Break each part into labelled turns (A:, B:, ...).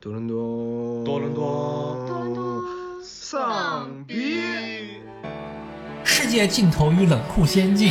A: 多伦多，
B: 多伦多。
C: 多伦多。
A: 丧逼。
D: 世界尽头与冷酷仙境，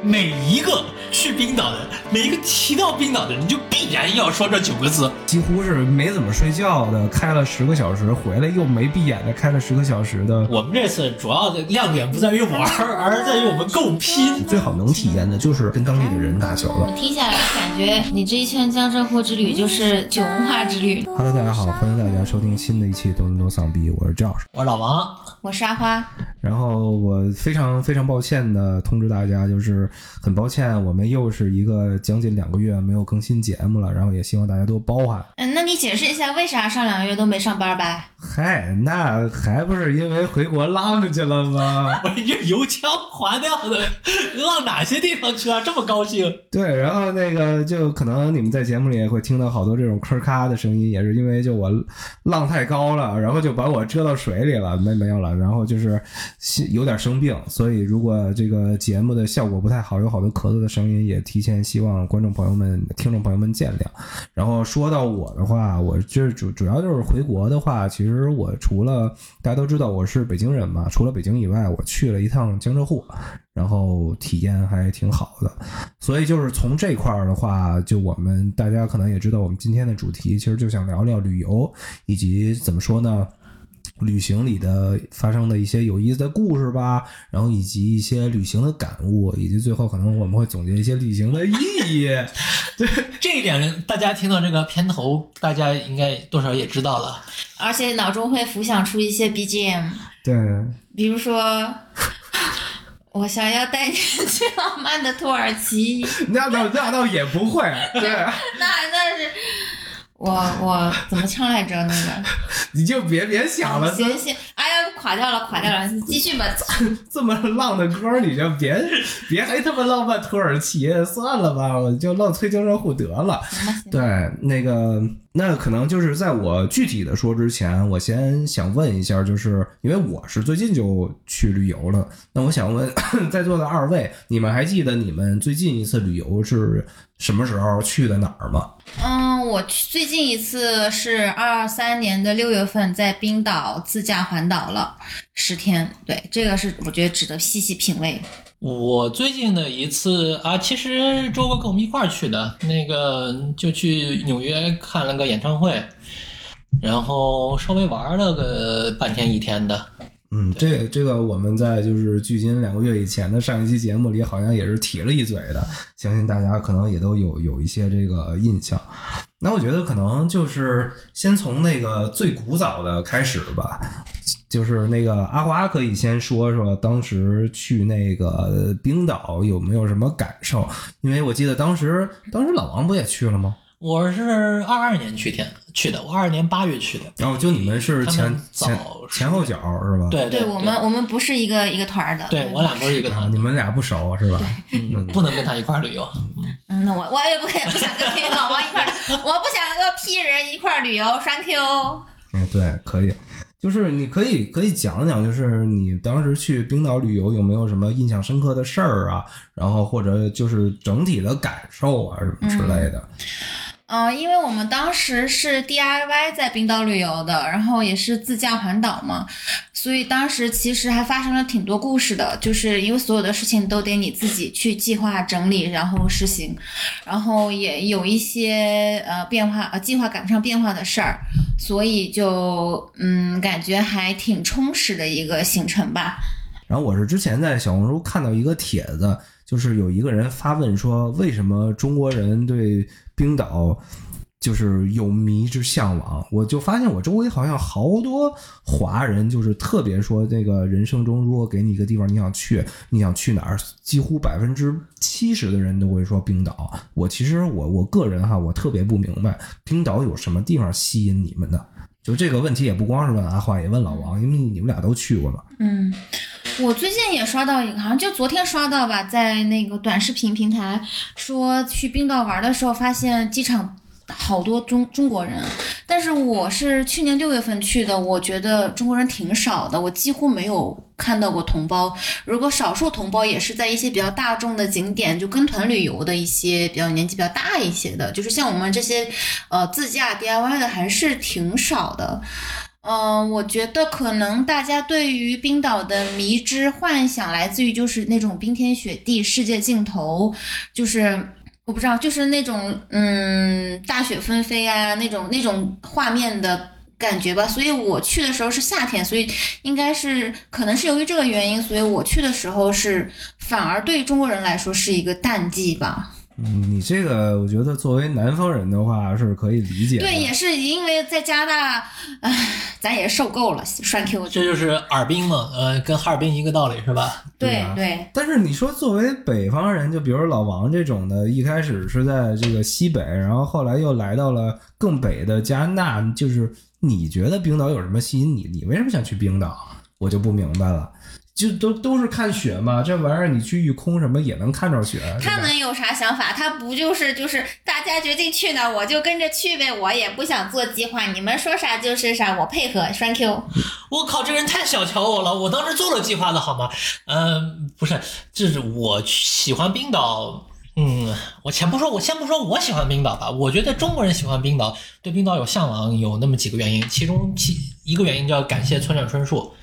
D: 每一个去冰岛的，每一个提到冰岛的人，就必然要说这九个字。
E: 几乎是没怎么睡觉的，开了十个小时，回来又没闭眼的开了十个小时的。
D: 我们这次主要的亮点不在于玩儿，而在于我们够拼。
E: 最好能体验的就是跟当地的人打球了。
C: 听下来感觉你这一圈江浙沪之旅就是酒文化之旅。
E: Hello，大家好，欢迎大家收听新的一期多伦多丧逼，我是 Josh。
D: 我是老王，
C: 我是阿花，
E: 然后我非常非常抱歉的通知大家，就是很抱歉，我们又是一个将近两个月没有更新节目了，然后也希望大家多包涵。
C: 嗯，那你解释一下为啥上两个月都没上班吧？
E: 嗨，那还不是因为回国浪去了吗？
D: 我这油腔滑调的，浪哪些地方去啊？这么高兴？
E: 对，然后那个就可能你们在节目里也会听到好多这种吭咔的声音，也是因为就我浪太高了，然后就把我遮到水里了，没没有了，然后就是有点生病，所以如果这个节目的效果不太好，有好多咳嗽的声音，也提前希望观众朋友们、听众朋友们见谅。然后说到我的话，我这主主要就是回国的话，其实我除了大家都知道我是北京人嘛，除了北京以外，我去了一趟江浙沪。然后体验还挺好的，所以就是从这块儿的话，就我们大家可能也知道，我们今天的主题其实就想聊聊旅游，以及怎么说呢，旅行里的发生的一些有意思的故事吧，然后以及一些旅行的感悟，以及最后可能我们会总结一些旅行的意义。对，
D: 这一点大家听到这个片头，大家应该多少也知道了。
C: 而且脑中会浮想出一些 BGM，
E: 对，
C: 比如说。我想要带你去浪漫的土耳其，
E: 那倒那倒也不会，对，
C: 那那是我我怎么唱来着？那个
E: 你就别别想了，
C: 行行，哎呀，垮掉了，垮掉了，你继续吧。
E: 这么浪的歌，你就别别还他妈浪漫土耳其，算了吧，我就浪推江浙沪得了。对，那个那可能就是在我具体的说之前，我先想问一下，就是因为我是最近就去旅游了，那我想问 在座的二位，你们还记得你们最近一次旅游是什么时候去的哪儿吗？
C: 嗯，我最近一次是二三年的六月份，在冰岛自驾环岛了十天。对，这个是我觉得值得细细品味。
D: 我最近的一次啊，其实周哥跟我们一块儿去的，那个就去纽约看了个演唱会，然后稍微玩了个半天一天的。
E: 嗯，这这个我们在就是距今两个月以前的上一期节目里，好像也是提了一嘴的，相信大家可能也都有有一些这个印象。那我觉得可能就是先从那个最古早的开始吧，就是那个阿华可以先说说当时去那个冰岛有没有什么感受？因为我记得当时当时老王不也去了吗？
D: 我是二二年去天去的，我二二年八月去的。
E: 然后就你们是前前前后脚是吧？
D: 对
C: 对，我们我们不是一个一个团的。
D: 对我俩不是一个团，
E: 你们俩不熟是吧？
D: 嗯，不能跟他一块旅游。
C: 嗯，那我我也不不想跟老王一块，我不想跟屁人一块旅游。Thank you。
E: 嗯，对，可以。就是你可以可以讲讲，就是你当时去冰岛旅游有没有什么印象深刻的事儿啊？然后或者就是整体的感受啊什么之类的。
C: 嗯、呃，因为我们当时是 DIY 在冰岛旅游的，然后也是自驾环岛嘛，所以当时其实还发生了挺多故事的，就是因为所有的事情都得你自己去计划整理，然后实行，然后也有一些呃变化呃计划赶不上变化的事儿，所以就嗯感觉还挺充实的一个行程吧。
E: 然后我是之前在小红书看到一个帖子，就是有一个人发问说，为什么中国人对冰岛就是有迷之向往？我就发现我周围好像好多华人，就是特别说这个人生中如果给你一个地方你想去，你想去哪儿？几乎百分之七十的人都会说冰岛。我其实我我个人哈，我特别不明白冰岛有什么地方吸引你们的。就这个问题也不光是问阿花，也问老王，因为你们俩都去过嘛。
C: 嗯。我最近也刷到一个，好像就昨天刷到吧，在那个短视频平台说去冰岛玩的时候，发现机场好多中中国人，但是我是去年六月份去的，我觉得中国人挺少的，我几乎没有看到过同胞。如果少数同胞也是在一些比较大众的景点，就跟团旅游的一些比较年纪比较大一些的，就是像我们这些呃自驾 DIY 的还是挺少的。嗯、我觉得可能大家对于冰岛的迷之幻想来自于就是那种冰天雪地、世界尽头，就是我不知道，就是那种嗯大雪纷飞啊那种那种画面的感觉吧。所以我去的时候是夏天，所以应该是可能是由于这个原因，所以我去的时候是反而对中国人来说是一个淡季吧。
E: 嗯，你这个我觉得作为南方人的话是可以理解的。
C: 对，也是因为在加拿大，唉，咱也受够了栓 Q。
D: 这就是尔滨嘛，呃，跟哈尔滨一个道理是吧？
E: 啊
C: 对对，
E: 但是你说作为北方人，就比如老王这种的，一开始是在这个西北，然后后来又来到了更北的加拿大，就是你觉得冰岛有什么吸引你？你为什么想去冰岛？我就不明白了。就都都是看雪嘛，这玩意儿你去御空什么也能看着雪，
C: 他能有啥想法？他不就是就是大家决定去哪儿，我就跟着去呗，我也不想做计划，你们说啥就是啥，我配合栓 Q。
D: 我靠，这个人太小瞧我了！我当时做了计划的好吗？嗯、不是，这是我喜欢冰岛。嗯，我先不说，我先不说我喜欢冰岛吧。我觉得中国人喜欢冰岛，对冰岛有向往，有那么几个原因，其中其一个原因就要感谢村上春树。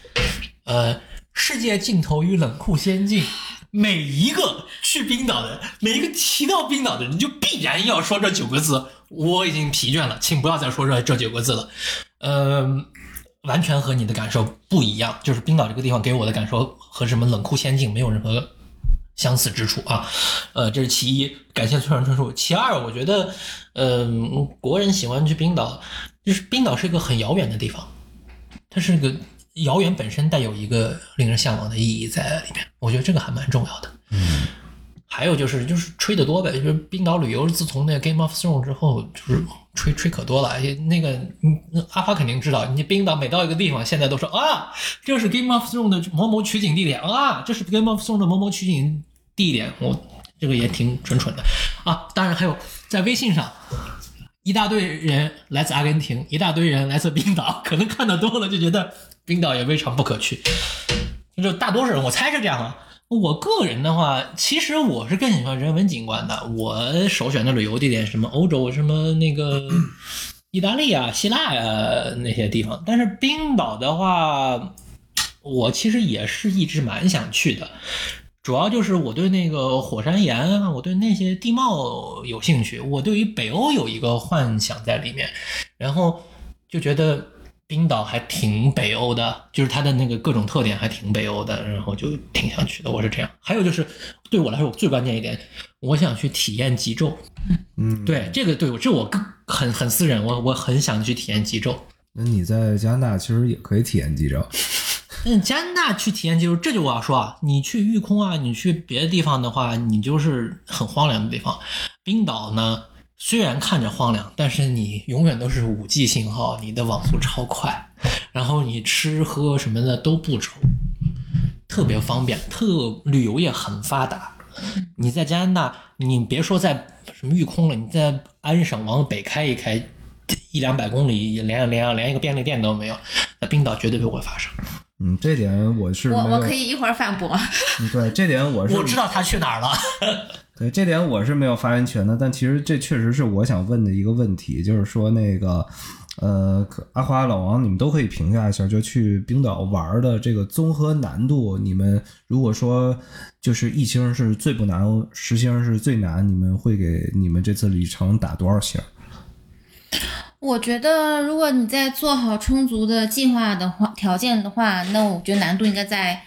D: 呃，世界尽头与冷酷仙境，每一个去冰岛的，每一个提到冰岛的人，就必然要说这九个字。我已经疲倦了，请不要再说这这九个字了。呃，完全和你的感受不一样。就是冰岛这个地方给我的感受和什么冷酷仙境没有任何相似之处啊。呃，这是其一，感谢村上春树。其二，我觉得，嗯、国人喜欢去冰岛，就是冰岛是一个很遥远的地方，它是个遥远本身带有一个令人向往的意义在里面。我觉得这个还蛮重要的。
E: 嗯，
D: 还有就是就是吹得多呗，就是冰岛旅游自从那个 Game of Thrones 之后，就是吹吹可多了。也那个嗯那阿花肯定知道，你冰岛每到一个地方，现在都说啊，这是 Game of Thrones 的某某取景地点啊，这是 Game of Thrones 的某某取景地点。我这个也挺蠢蠢的啊。当然还有在微信上。一大堆人来自阿根廷，一大堆人来自冰岛，可能看的多了就觉得冰岛也未尝不可去。就大多数人，我猜是这样啊。我个人的话，其实我是更喜欢人文景观的。我首选的旅游地点什么欧洲，什么那个意大利啊、希腊呀、那些地方。但是冰岛的话，我其实也是一直蛮想去的。主要就是我对那个火山岩啊，我对那些地貌有兴趣，我对于北欧有一个幻想在里面，然后就觉得冰岛还挺北欧的，就是它的那个各种特点还挺北欧的，然后就挺想去的。我是这样。还有就是对我来说最关键一点，我想去体验极昼。
E: 嗯，
D: 对这个对我这我更很很私人，我我很想去体验极昼。
E: 那你在加拿大其实也可以体验极昼。
D: 嗯，加拿大去体验极昼，这就我要说啊，你去玉空啊，你去别的地方的话，你就是很荒凉的地方。冰岛呢，虽然看着荒凉，但是你永远都是五 G 信号，你的网速超快，然后你吃喝什么的都不愁，特别方便，特旅游业很发达。你在加拿大，你别说在什么玉空了，你在安省往北开一开，一两百公里，连连连一个便利店都没有，在冰岛绝对不会发生。
E: 嗯，这点我是
C: 我我可以一会儿反驳。
E: 嗯对这点我 是
D: 我知道他去哪儿了。
E: 对这点我是没有发言权的，但其实这确实是我想问的一个问题，就是说那个，呃，阿花、老王，你们都可以评价一下，就去冰岛玩的这个综合难度，你们如果说就是一星是最不难，十星是最难，你们会给你们这次旅程打多少星？
C: 我觉得，如果你在做好充足的计划的话，条件的话，那我觉得难度应该在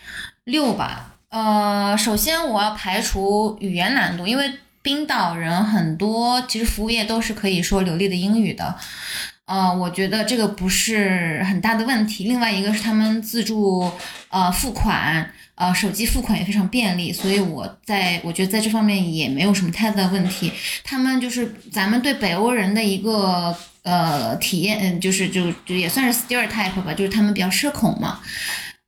C: 六吧。呃，首先我要排除语言难度，因为冰岛人很多，其实服务业都是可以说流利的英语的。呃，我觉得这个不是很大的问题。另外一个是他们自助呃付款，呃手机付款也非常便利，所以我在我觉得在这方面也没有什么太大的问题。他们就是咱们对北欧人的一个呃体验，嗯，就是就就也算是 stereotype 吧，就是他们比较社恐嘛，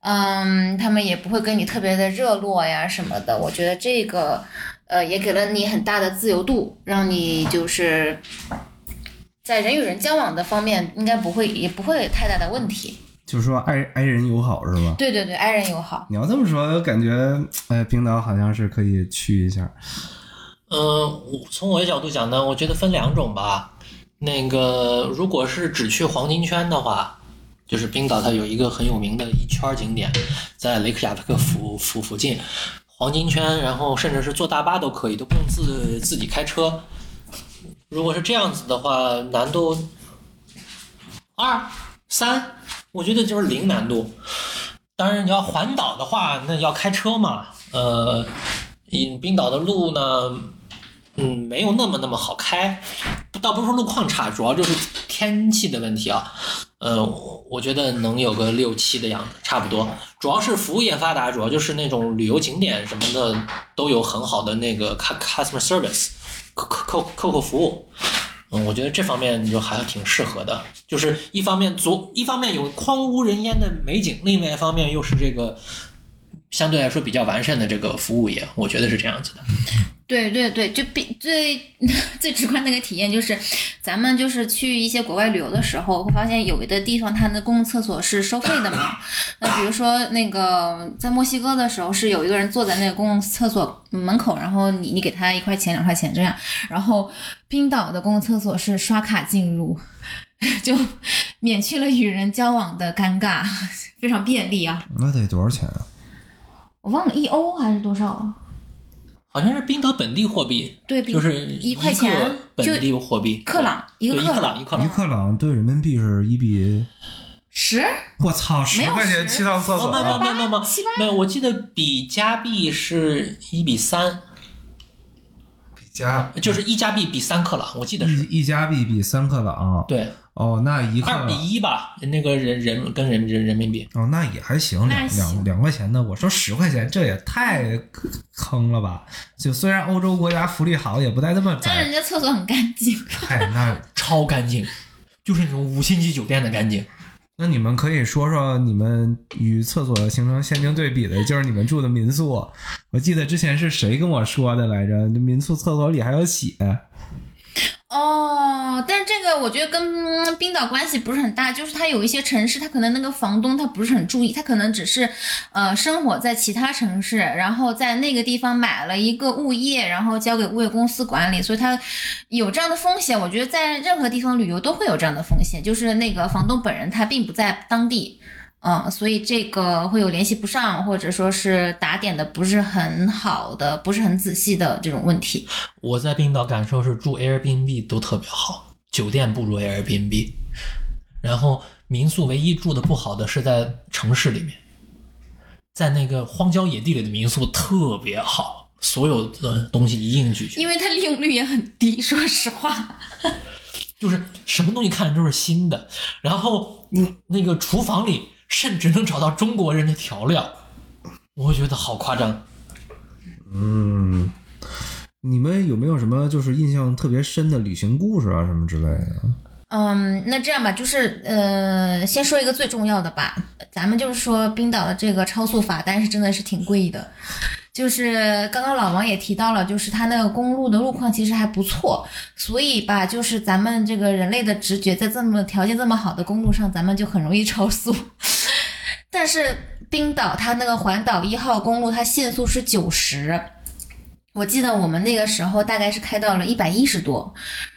C: 嗯，他们也不会跟你特别的热络呀什么的。我觉得这个呃也给了你很大的自由度，让你就是在人与人交往的方面，应该不会也不会有太大的问题。
E: 就是说爱爱人友好是吧？
C: 对对对，爱人友好。
E: 你要这么说，感觉哎，冰岛好像是可以去一下。
D: 嗯，我从我的角度讲呢，我觉得分两种吧。那个如果是只去黄金圈的话，就是冰岛它有一个很有名的一圈景点，在雷克雅未克府府附近，黄金圈，然后甚至是坐大巴都可以，都不用自自己开车。如果是这样子的话，难度二三，我觉得就是零难度。当然，你要环岛的话，那要开车嘛。呃，嗯，冰岛的路呢，嗯，没有那么那么好开，倒不是说路况差，主要就是天气的问题啊。呃，我觉得能有个六七的样子，差不多。主要是服务业发达，主要就是那种旅游景点什么的都有很好的那个 customer service 客客客客户服务。嗯，我觉得这方面就还挺适合的，就是一方面足一方面有荒无人烟的美景，另外一方面又是这个相对来说比较完善的这个服务业，我觉得是这样子的。
C: 对对对，就比最 最直观的一个体验就是，咱们就是去一些国外旅游的时候，会发现有的地方它的公共厕所是收费的嘛。那比如说那个在墨西哥的时候，是有一个人坐在那个公共厕所门口，然后你你给他一块钱两块钱这样。然后冰岛的公共厕所是刷卡进入，就免去了与人交往的尴尬，非常便利啊。
E: 那得多少钱啊？
C: 我忘了一欧还是多少啊？
D: 好像是冰岛本地货币，
C: 对，
D: 就是
C: 一块钱
D: 本地货币，
C: 克朗一个
D: 一
C: 克朗
D: 一克朗。
E: 一克朗对人民币是一比，
C: 十。
E: 我操，十块钱
C: 十
E: 去趟厕
D: 哦，
E: 所啊，
D: 没有没有没有没有没有，我记得比加币是一比三，
E: 比加
D: 就是一加币比三克朗，我记得是。
E: 一一加币比三克朗。
D: 对，
E: 哦，那一克
D: 二比一吧，那个人人跟人人人民币。
E: 哦，那也还行，两两两块钱的，我说十块钱，这也太坑了吧？就虽然欧洲国家福利好，也不带这么
C: 但人。家厕所很干净。
E: 哎，那
D: 超干净，就是那种五星级酒店的干净。
E: 那你们可以说说你们与厕所形成鲜明对比的，就是你们住的民宿。我记得之前是谁跟我说的来着？民宿厕所里还有血。
C: 哦，但这个我觉得跟冰岛关系不是很大，就是它有一些城市，它可能那个房东他不是很注意，他可能只是呃生活在其他城市，然后在那个地方买了一个物业，然后交给物业公司管理，所以他有这样的风险。我觉得在任何地方旅游都会有这样的风险，就是那个房东本人他并不在当地。嗯，所以这个会有联系不上，或者说是打点的不是很好的、不是很仔细的这种问题。
D: 我在冰岛感受是住 Airbnb 都特别好，酒店不如 Airbnb，然后民宿唯一住的不好的是在城市里面，在那个荒郊野地里的民宿特别好，所有的东西一应俱全，
C: 因为它利用率也很低，说实话。
D: 就是什么东西看着都是新的，然后嗯，那个厨房里甚至能找到中国人的调料，我觉得好夸张。
E: 嗯，你们有没有什么就是印象特别深的旅行故事啊，什么之类的？
C: 嗯，那这样吧，就是呃，先说一个最重要的吧，咱们就是说冰岛的这个超速罚单是真的是挺贵的。就是刚刚老王也提到了，就是它那个公路的路况其实还不错，所以吧，就是咱们这个人类的直觉，在这么条件这么好的公路上，咱们就很容易超速。但是冰岛它那个环岛一号公路，它限速是九十，我记得我们那个时候大概是开到了一百一十多，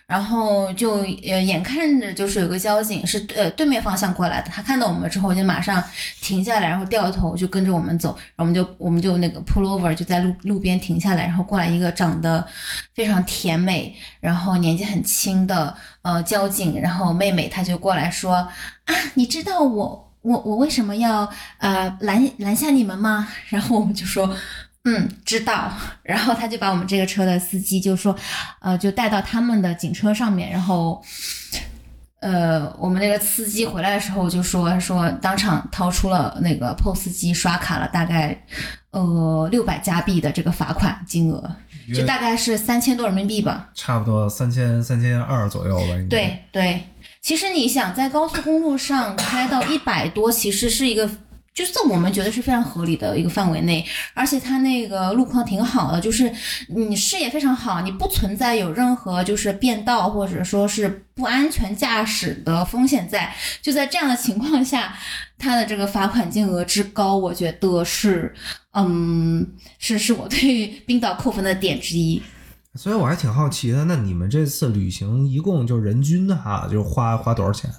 C: 然后就呃眼看着就是有个交警是呃对面方向过来的，他看到我们之后就马上停下来，然后掉头就跟着我们走，然后我们就我们就那个 pull over 就在路路边停下来，然后过来一个长得非常甜美，然后年纪很轻的呃交警，然后妹妹她就过来说啊，你知道我我我为什么要呃拦拦下你们吗？然后我们就说。嗯，知道。然后他就把我们这个车的司机就说，呃，就带到他们的警车上面，然后，呃，我们那个司机回来的时候就说说当场掏出了那个 POS 机刷卡了大概呃六百加币的这个罚款金额，就大概是三千多人民币吧。
E: 差不多三千三千二左右吧。应该，
C: 对对，其实你想在高速公路上开到一百多，其实是一个就是在我们觉得是非常合理的一个范围内，而且它那个路况挺好的，就是你视野非常好，你不存在有任何就是变道或者说是不安全驾驶的风险在。就在这样的情况下，它的这个罚款金额之高，我觉得是，嗯，是是我对冰岛扣分的点之一。
E: 所以我还挺好奇的，那你们这次旅行一共就人均哈，就花花多少钱？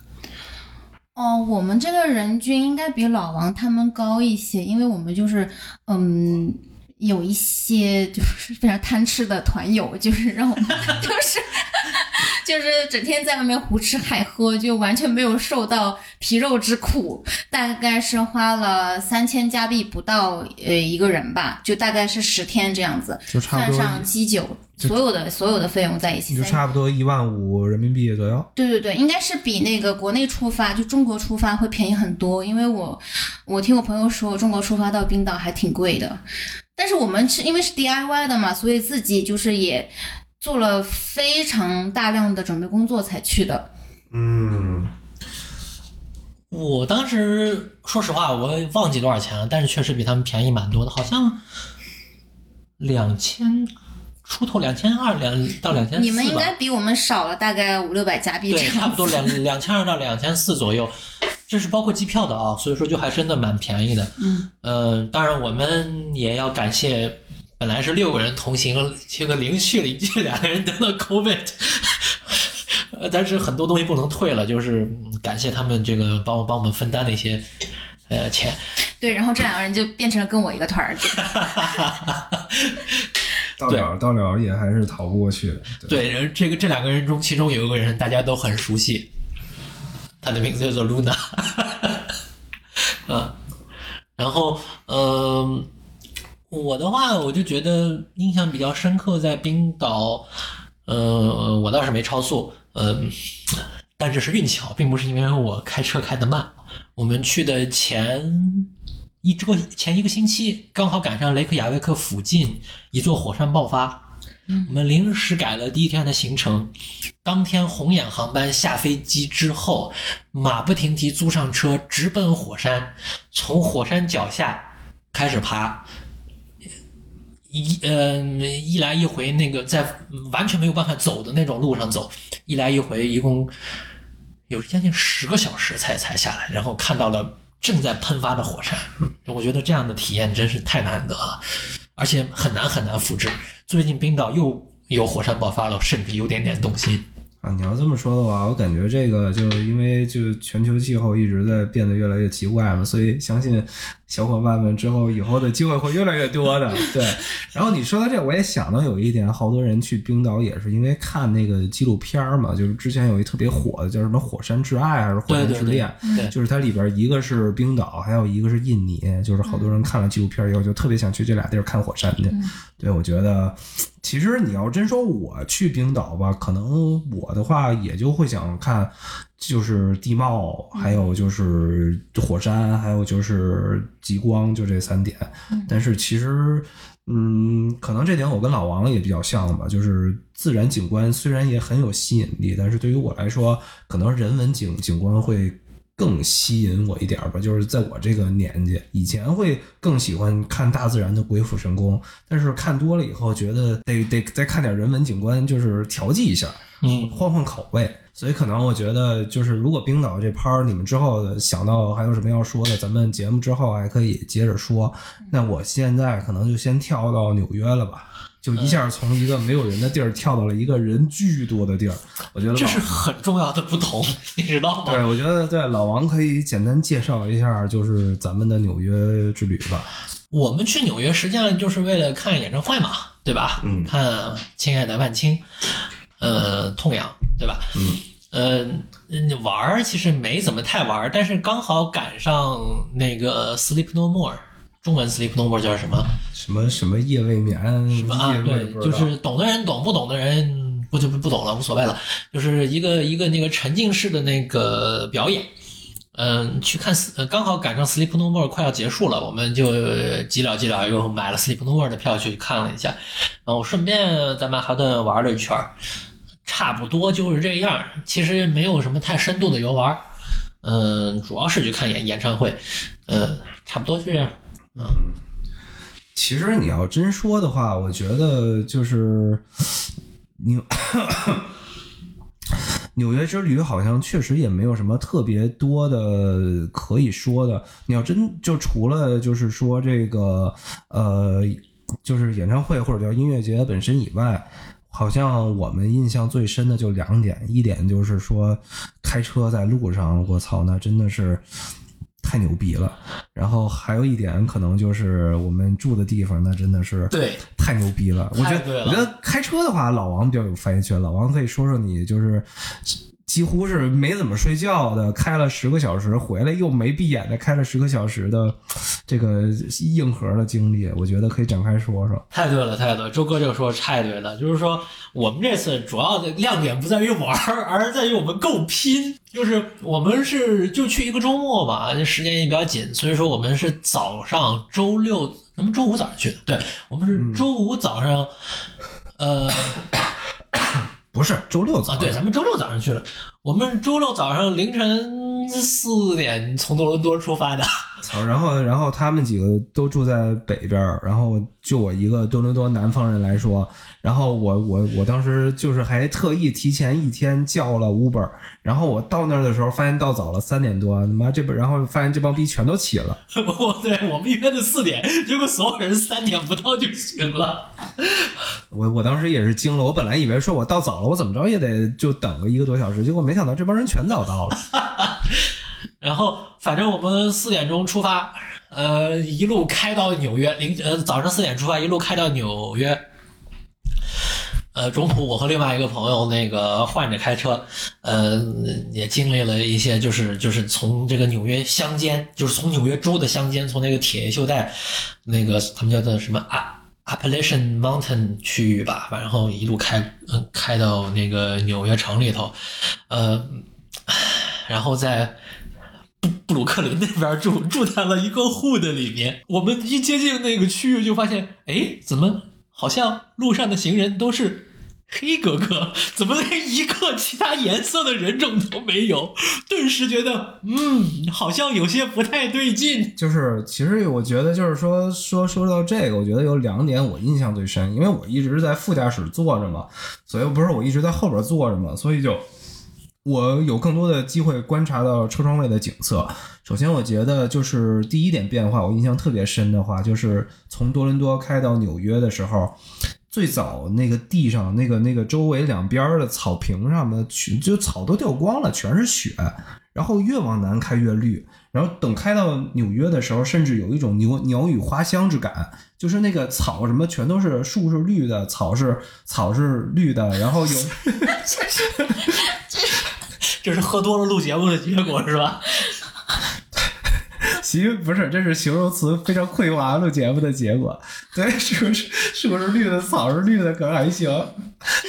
C: 哦，我们这个人均应该比老王他们高一些，因为我们就是，嗯，有一些就是非常贪吃的团友，就是让我们 就是就是整天在外面胡吃海喝，就完全没有受到皮肉之苦。大概是花了三千加币不到，呃，一个人吧，就大概是十天这样子，
E: 就差不多
C: 算上机酒，所有的所有的费用在一起，
E: 就差不多一万五人民币左右。
C: 对对对，应该是比那个国内出发，就中国出发会便宜很多。因为我我听我朋友说，中国出发到冰岛还挺贵的。但是我们是因为是 DIY 的嘛，所以自己就是也做了非常大量的准备工作才去的。
E: 嗯，
D: 我当时说实话，我忘记多少钱了，但是确实比他们便宜蛮多的，好像两千出头，两千二两到两千四。
C: 你们应该比我们少了大概五六百加币这
D: 对。差不多两两千二到两千四左右，这是包括机票的啊，所以说就还真的蛮便宜的。
C: 嗯，
D: 呃，当然我们也要感谢，本来是六个人同行，结果零去了一句，两个人得了 COVID，呃 但是很多东西不能退了，就是嗯感谢他们这个帮我帮我们分担了一些呃钱。
C: 对，然后这两个人就变成了跟我一个团儿。
E: 到了到了也还是逃不过去的。
D: 对，人这个这两个人中，其中有一个人大家都很熟悉，他的名字叫做 Luna，啊，然后嗯、我的话，我就觉得印象比较深刻，在冰岛，呃，我倒是没超速，嗯、但这是运气好，并不是因为我开车开得慢。我们去的前一周前一个星期，刚好赶上雷克雅未克附近一座火山爆发。我们临时改了第一天的行程，当天红眼航班下飞机之后，马不停蹄租上车，直奔火山，从火山脚下开始爬。一嗯、一来一回，那个在完全没有办法走的那种路上走，一来一回，一共有将近十个小时才才下来，然后看到了正在喷发的火山。我觉得这样的体验真是太难得了，而且很难很难复制。最近冰岛又有火山爆发了，甚至有点点动心。
E: 啊，你要这么说的话，我感觉这个就因为就全球气候一直在变得越来越奇怪嘛，所以相信小伙伴们之后以后的机会会越来越多的。对，然后你说到这，我也想到有一点，好多人去冰岛也是因为看那个纪录片嘛，就是之前有一特别火的叫什么《火山之爱》还是《火山
D: 对对
E: 之恋》，
D: 对
E: 就是它里边一个是冰岛，还有一个是印尼，就是好多人看了纪录片以后就特别想去这俩地儿看火山去。对，我觉得其实你要真说我去冰岛吧，可能我的话也就会想看，就是地貌，还有就是火山，还有就是极光，就这三点。但是其实，嗯，可能这点我跟老王也比较像吧，就是自然景观虽然也很有吸引力，但是对于我来说，可能人文景景观会。更吸引我一点吧，就是在我这个年纪，以前会更喜欢看大自然的鬼斧神工，但是看多了以后，觉得得得再看点人文景观，就是调剂一下，
D: 嗯，
E: 换换口味。所以可能我觉得，就是如果冰岛这拍儿，你们之后想到还有什么要说的，咱们节目之后还可以接着说。那我现在可能就先跳到纽约了吧，就一下从一个没有人的地儿跳到了一个人巨多的地儿。我觉得
D: 这是很重要的不同，你知道吗对，
E: 我觉得对老王可以简单介绍一下，就是咱们的纽约之旅吧。
D: 我们去纽约实际上就是为了看演唱会嘛，对吧？
E: 嗯
D: 看《亲爱的万青》，呃，痛痒，对吧？
E: 嗯。
D: 呃，嗯玩儿其实没怎么太玩儿，但是刚好赶上那个 Sleep No More，中文 Sleep No More 叫什么？
E: 什么什么夜未眠，
D: 什么啊？对，就是懂的人懂，不懂的人不就不不懂了，无所谓了。就是一个一个那个沉浸式的那个表演，嗯，去看斯，呃刚好赶上 Sleep No More 快要结束了，我们就急了急了，又买了 Sleep No More 的票去看了一下，然后顺便在曼哈顿玩了一圈儿，差不多就是这样。其实没有什么太深度的游玩。嗯，主要是去看演演唱会，呃，差不多这样。
E: 嗯其实你要真说的话，我觉得就是纽纽约之旅好像确实也没有什么特别多的可以说的。你要真就除了就是说这个呃，就是演唱会或者叫音乐节本身以外。好像我们印象最深的就两点，一点就是说开车在路上，我操，那真的是太牛逼了。然后还有一点可能就是我们住的地方，那真的是
D: 对，
E: 太牛逼了。我觉得，我觉得开车的话，老王比较有发言权。老王可以说说你就是几乎是没怎么睡觉的，开了十个小时回来又没闭眼的开了十个小时的这个硬核的经历，我觉得可以展开说说。
D: 太对了，太对了，周哥这个说的太对了，就是说我们这次主要的亮点不在于玩儿，而是在于我们够拼。就是我们是就去一个周末吧，这时间也比较紧，所以说我们是早上周六，咱们周五早上去的，对我们是周五早上，呃
E: 不是周六早
D: 啊，对，咱们周六早上去了，我们周六早上凌晨四点从多伦多出发的，
E: 操，然后然后他们几个都住在北边儿，然后就我一个多伦多南方人来说，然后我我我当时就是还特意提前一天叫了 Uber，然后我到那儿的时候发现到早了三点多，他妈这边然后发现这帮逼全都起了，
D: 我对我们约的四点，结果所有人三点不到就醒了。
E: 我我当时也是惊了，我本来以为说我到早了，我怎么着也得就等个一个多小时，结果没想到这帮人全早到了。
D: 然后反正我们四点钟出发，呃，一路开到纽约，零呃早上四点出发，一路开到纽约。呃，中途我和另外一个朋友那个换着开车，呃，也经历了一些，就是就是从这个纽约乡间，就是从纽约州的乡间，从那个铁锈带，那个他们叫做什么啊 Appalachian Mountain 区域吧，然后一路开，嗯，开到那个纽约城里头，呃，然后在布鲁克林那边住，住在了一个 hood 里面。我们一接近那个区域，就发现，哎，怎么好像路上的行人都是黑哥哥，怎么连一个其他颜色的人种都没有？顿时觉得，嗯，好像有些不太对劲。
E: 就是其实我觉得就是说说说到这个，我觉得有两点我印象最深，因为我一直在副驾驶坐着嘛，所以不是我一直在后边坐着嘛，所以就我有更多的机会观察到车窗外的景色。首先，我觉得就是第一点变化，我印象特别深的话，就是从多伦多开到纽约的时候，最早那个地上那个那个周围两边的草坪上的全就草都掉光了，全是雪。然后越往南开越绿，然后等开到纽约的时候，甚至有一种鸟鸟语花香之感，就是那个草什么全都是树是绿的，草是草是绿的，然后有
D: 这是喝多了录节目的结果是吧？
E: 形不是，这是形容词非常匮乏录节目的结果。对，树是树是绿的，草是绿的，可还行。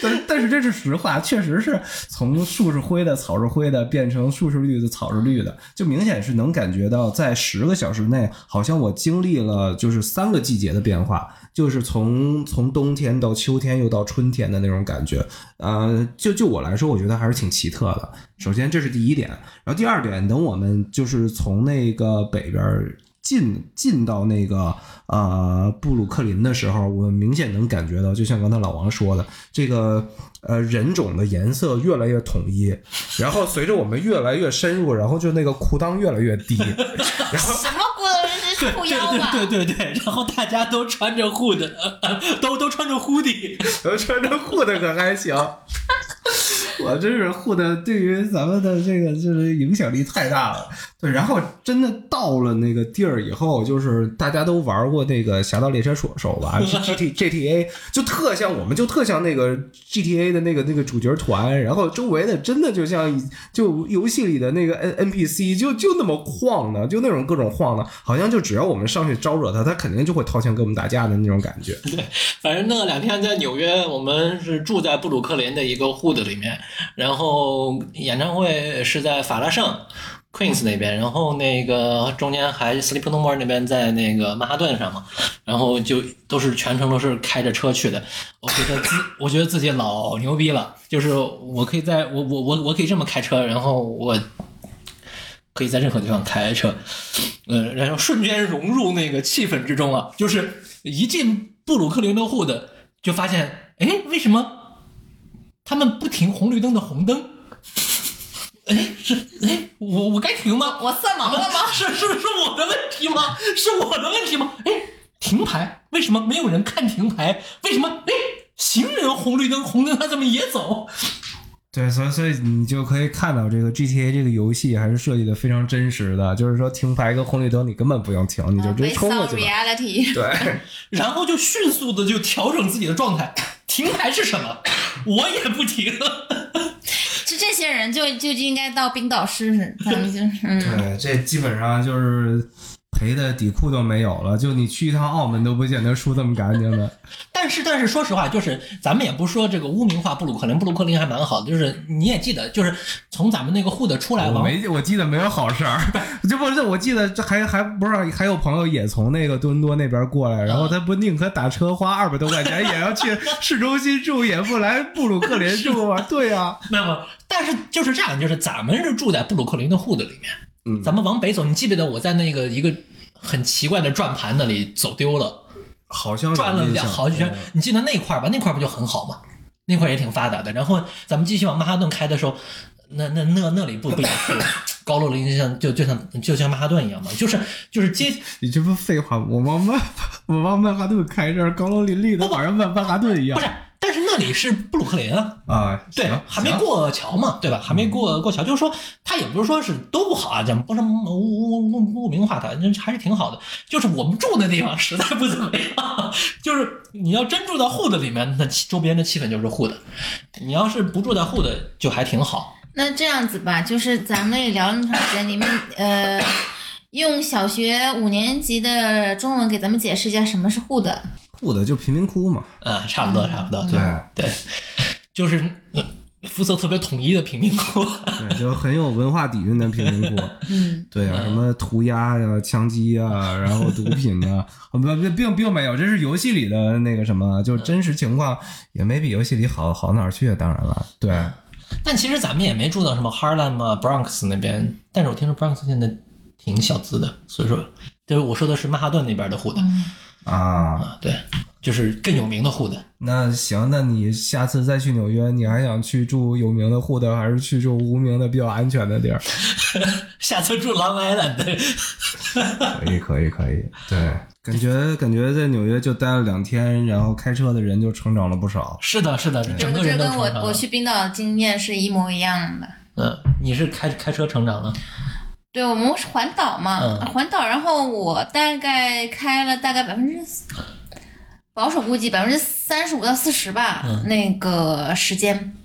E: 但但是这是实话，确实是从树是灰的，草是灰的，变成树是绿的，草是绿的，就明显是能感觉到，在十个小时内，好像我经历了就是三个季节的变化，就是从从冬天到秋天又到春天的那种感觉。呃，就就我来说，我觉得还是挺奇特的。首先这是第一点，然后第二点，等我们就是从那个北边进进到那个呃布鲁克林的时候，我明显能感觉到，就像刚才老王说的，这个呃人种的颜色越来越统一，然后随着我们越来越深入，然后就那个裤裆越来越低，然后
C: 什么骨头人是裤腰吧？
D: 对对对对，然后大家都穿着裤的都都穿着裤
E: 的，都。穿着护的可还行。我真是护的，对于咱们的这个就是影响力太大了。对，然后真的到了那个地儿以后，就是大家都玩过那个《侠盗猎车手手》吧，G T G T A，就特像，我们就特像那个 G T A 的那个那个主角团，然后周围的真的就像就游戏里的那个 N N P C，就就那么晃的，就那种各种晃的，好像就只要我们上去招惹他，他肯定就会掏枪跟我们打架的那种感觉。
D: 对反正那两天在纽约，我们是住在布鲁克林的一个 hood 里面，然后演唱会是在法拉盛 Queens 那边，然后那个中间还 Sleep No More 那边在那个曼哈顿上嘛，然后就都是全程都是开着车去的。我觉得自我觉得自己老牛逼了，就是我可以在我我我我可以这么开车，然后我可以在任何地方开车，呃，然后瞬间融入那个气氛之中了。就是一进布鲁克林的 hood，就发现，哎，为什么他们不停红绿灯的红灯？哎，是哎，我我该停吗？
C: 我色盲了吗？
D: 是是是我的问题吗？是我的问题吗？哎，停牌为什么没有人看停牌？为什么哎行人红绿灯红灯他怎么也走？
E: 对，所以所以你就可以看到这个 GTA 这个游戏还是设计的非常真实的，就是说停牌跟红绿灯你根本不用停，你就直接冲过去了。对，
D: 然后就迅速的就调整自己的状态。停牌是什么？我也不停。
C: 就这些人就就就应该到冰岛试试，咱们就嗯，
E: 对，这基本上就是赔的底裤都没有了。就你去一趟澳门都不见得输这么干净的。
D: 但是，但是说实话，就是咱们也不说这个污名化布鲁克林，布鲁克林还蛮好的。就是你也记得，就是从咱们那个 hood 出来往
E: 我没，我记得没有好事儿，这不是，我记得这还还不是还有朋友也从那个多伦多那边过来，然后他不宁可打车花二百多块钱，也要去市中心住，也不来布鲁克林住啊？对呀、
D: 那么，但是就是这样，就是咱们是住在布鲁克林的 hood 里面，
E: 嗯
D: 咱们往北走，你记不记得我在那个一个很奇怪的转盘那里走丢了？
E: 好像
D: 转了两好几圈
E: 嗯，
D: 你记得那块儿吧？那块儿不就很好吗？那块儿也挺发达的。然后咱们继续往曼哈顿开的时候，那那那那里不不也是高楼林立，像就就像就像曼哈顿一样嘛？就是就是街
E: 你这不废话吗？我往曼我往曼哈顿开这儿高楼林立的，好像曼曼哈顿一样
D: 不是，但是那里是布鲁克林啊。
E: 啊。
D: 对，还没过桥嘛，对吧？还没过过桥，就是说，它也不是说是都不好啊，咱不是污污污污名化它，那还是挺好的。就是我们住的地方实在不怎么样，就是你要真住到 hood 里面，那气周边的气氛就是 hood；你要是不住在 hood，就还挺好。
C: 那这样子吧，就是咱们也聊了那么长时间，你们呃，用小学五年级的中文给咱们解释一下什么是 hood。
E: 户的就贫民窟嘛，
D: 啊，差不多，差不多，
E: 对。
D: 对，就是呃肤色特别统一的贫民窟。
E: 对，就很有文化底蕴的贫民窟。
C: 嗯，
E: 对啊，什么涂鸦呀、枪击呀，然后毒品啊，不不，并并没有，这是游戏里的那个什么，就真实情况也没比游戏里好好哪儿去。当然了，对，
D: 但其实咱们也没住到什么 Harlem 啊、Bronx 那边，但是我听说 Bronx 现在挺小资的，所以说，就是我说的是曼哈顿那边的 hood
E: 啊，
D: 啊，对，就是更有名的 hood。
E: 那行，那你下次再去纽约，你还想去住有名的户的，还是去住无名的比较安全的地儿？
D: 下次住 Long Island，对，
E: 可以，可以，可以。对，感觉感觉在纽约就待了两天，然后开车的人就成长了不少。
D: 是的，是的，整个人都
C: 这跟我。我去冰岛的经验是一模一样的。
D: 嗯，你是开开车成长了，
C: 对，我们是环岛嘛，
D: 嗯
C: 环岛，然后我大概开了大概百分之，保守估计百分之三十五到四十吧，
D: 嗯
C: 那个时间，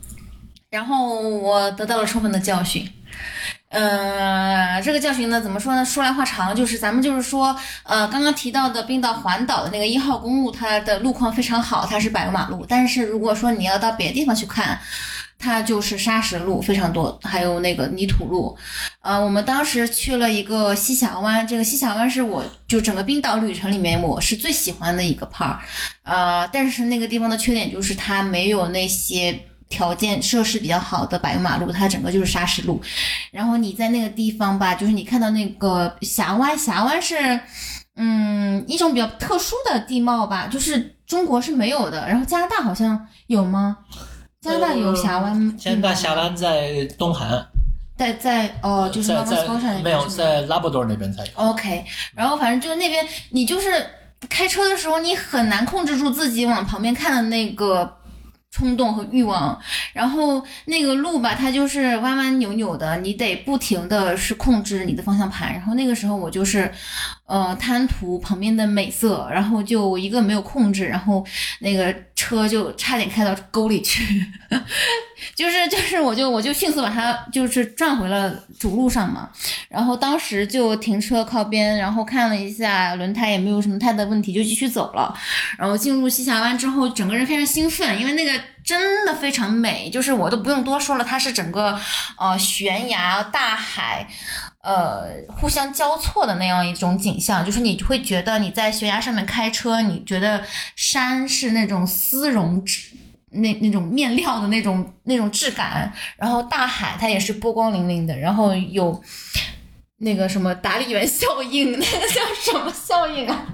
C: 然后我得到了充分的教训。呃，这个教训呢，怎么说呢？说来话长，就是咱们就是说，呃，刚刚提到的冰岛环岛的那个一号公路，它的路况非常好，它是柏油马路。但是如果说你要到别的地方去看，它就是砂石路非常多，还有那个泥土路。呃，我们当时去了一个西峡湾，这个西峡湾是我就整个冰岛旅程里面我是最喜欢的一个 part。呃，但是那个地方的缺点就是它没有那些条件设施比较好的柏油马路，它整个就是砂石路。然后你在那个地方吧，就是你看到那个峡湾，峡湾是嗯一种比较特殊的地貌吧，就是中国是没有的，然后加拿大好像有吗？加拿大有峡湾
D: 加拿大峡湾在东海，
C: 在在哦，就是
D: 在在没有在拉布多那边才有。
C: OK，然后反正就是那边，你就是开车的时候，你很难控制住自己往旁边看的那个冲动和欲望。然后那个路吧，它就是弯弯扭扭的，你得不停的是控制你的方向盘。然后那个时候我就是，呃，贪图旁边的美色，然后就一个没有控制，然后那个车就差点开到沟里去。就 是就是，我就我就迅速把它就是转回了主路上嘛，然后当时就停车靠边，然后看了一下轮胎也没有什么太大问题，就继续走了。然后进入西峡湾之后，整个人非常兴奋，因为那个真的非常美，就是我都不用多说了，它是整个呃悬崖、大海。呃，互相交错的那样一种景象，就是你会觉得你在悬崖上面开车，你觉得山是那种丝绒质。那那种面料的那种那种质感，然后大海它也是波光粼粼的，然后有那个什么达利园效应，那个叫什么效应啊？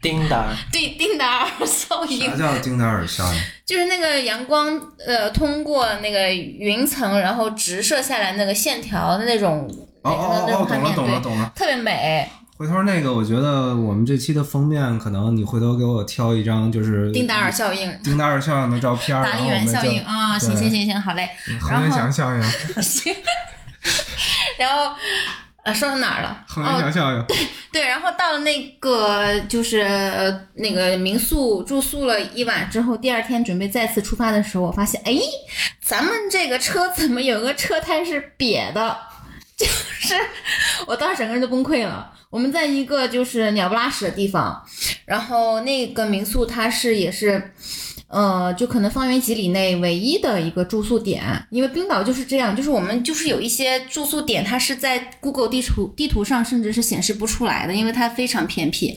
D: 叮当，
C: 对，丁达尔效应
E: 啥，叫丁达尔效应？
C: 就是那个阳光呃通过那个云层，然后直射下来那个线条的那种
E: 哦哦
C: 那
E: 哦哦，懂了
C: 种画面，对，
E: 懂了懂了。
C: 特别美。
E: 回头那个，我觉得我们这期的封面，可能你回头给我挑一张，就是
C: 丁达尔效应。
E: 丁达尔效应的照片，
C: 达利
E: 然后我们
C: 园效应
E: 就
C: 啊，行行行行，好嘞。
E: 恒源祥效应，
C: 行，然后呃，说到哪儿了？哦，
E: 祥效应，
C: 对，然后到了那个就是呃那个民宿住宿了一晚之后，第二天准备再次出发的时候，我发现，哎，咱们这个车怎么有个车胎是瘪的？就是我当时整个人都崩溃了。我们在一个就是鸟不拉屎的地方，然后那个民宿它是也是。呃，就可能方圆几里内唯一的一个住宿点，因为冰岛就是这样，就是我们就是有一些住宿点，它是在 Google 地图地图上甚至是显示不出来的，因为它非常偏僻。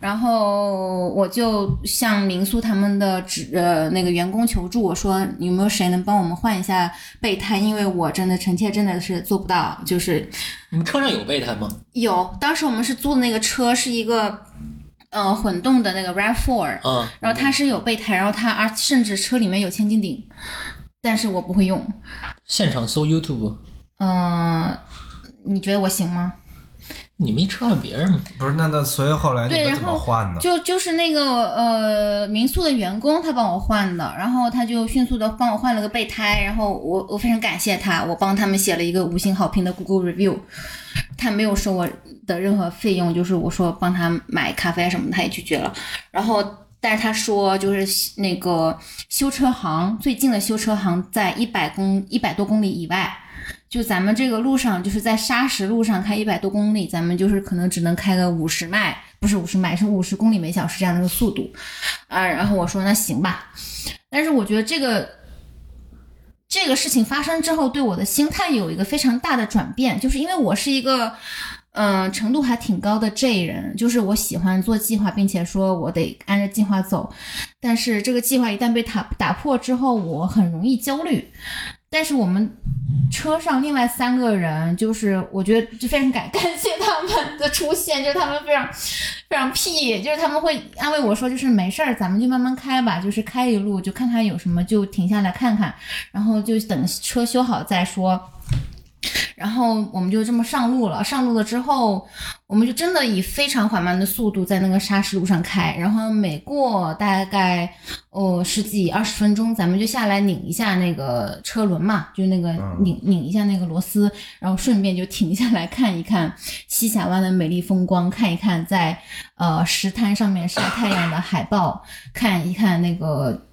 C: 然后我就向民宿他们的职呃那个员工求助，我说有没有谁能帮我们换一下备胎，因为我真的臣妾真的是做不到，就是
D: 你们车上有备胎吗？
C: 有当时我们是租的那个车是一个呃混动的那个 Rav4。
D: 嗯，
C: 然后它是有备胎，然后它而甚至车里面有千斤顶，但是我不会用。
D: 现场搜 YouTube，
C: 嗯、你觉得我行吗？
D: 你没车上别人吗？
E: 不是那那所以后来你
C: 对，
E: 们怎么
C: 然后
E: 换的？
C: 就就是那个呃民宿的员工他帮我换的，然后他就迅速的帮我换了个备胎，然后我我非常感谢他，我帮他们写了一个五星好评的 Google review，他没有收我的任何费用，就是我说帮他买咖啡什么，他也拒绝了，然后。但是他说，就是那个修车行最近的修车行在一百公一百多公里以外，就咱们这个路上，就是在沙石路上开一百多公里，咱们就是可能只能开个五十迈，不是五十迈，是五十公里每小时这样的一个速度，啊，然后我说那行吧，但是我觉得这个这个事情发生之后，对我的心态有一个非常大的转变，就是因为我是一个。嗯，程度还挺高的 J 人，就是我喜欢做计划，并且说我得按照计划走。但是这个计划一旦被打打破之后，我很容易焦虑。但是我们车上另外三个人，就是我觉得就非常感 感谢他们的出现，就是他们非常非常屁，就是他们会安慰我说，就是没事儿，咱们就慢慢开吧，就是开一路就看看有什么就停下来看看，然后就等车修好再说。然后我们就这么上路了。上路了之后，我们就真的以非常缓慢的速度在那个砂石路上开。然后每过大概哦十几二十分钟，咱们就下来拧一下那个车轮嘛，就那个拧拧一下那个螺丝，然后顺便就停下来看一看 西峡湾的美丽风光，看一看在呃石滩上面晒太阳的海豹，看一看那个。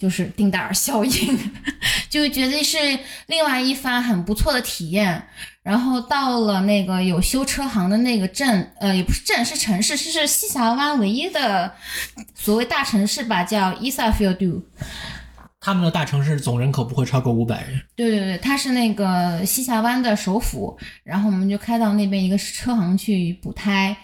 C: 就是丁达尔效应，就觉得是另外一番很不错的体验。然后到了那个有修车行的那个镇，呃，也不是镇，是城市，是是西峡湾唯一的所谓大城市吧，叫 Isafjordu。
D: 他们的大城市总人口不会超过五百人。
C: 对对对，它是那个西峡湾的首府。然后我们就开到那边一个车行去补胎。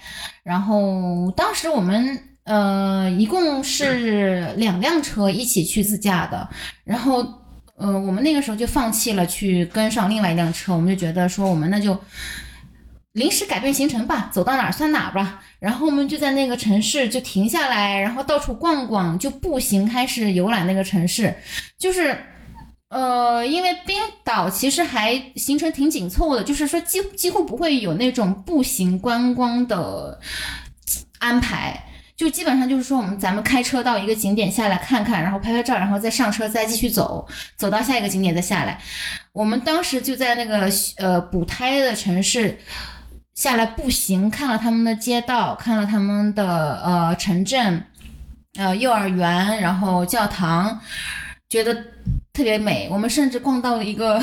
C: 然后当时我们。呃，一共是两辆车一起去自驾的，然后，呃，我们那个时候就放弃了去跟上另外一辆车，我们就觉得说，我们那就临时改变行程吧，走到哪儿算哪儿吧。然后我们就在那个城市就停下来，然后到处逛逛，就步行开始游览那个城市。就是，呃，因为冰岛其实还行程挺紧凑的，就是说几几乎不会有那种步行观光的安排。就基本上就是说，我们咱们开车到一个景点下来看看，然后拍拍照，然后再上车，再继续走，走到下一个景点再下来。我们当时就在那个呃补胎的城市下来步行，看了他们的街道，看了他们的呃城镇，呃幼儿园，然后教堂，觉得特别美。我们甚至逛到了一个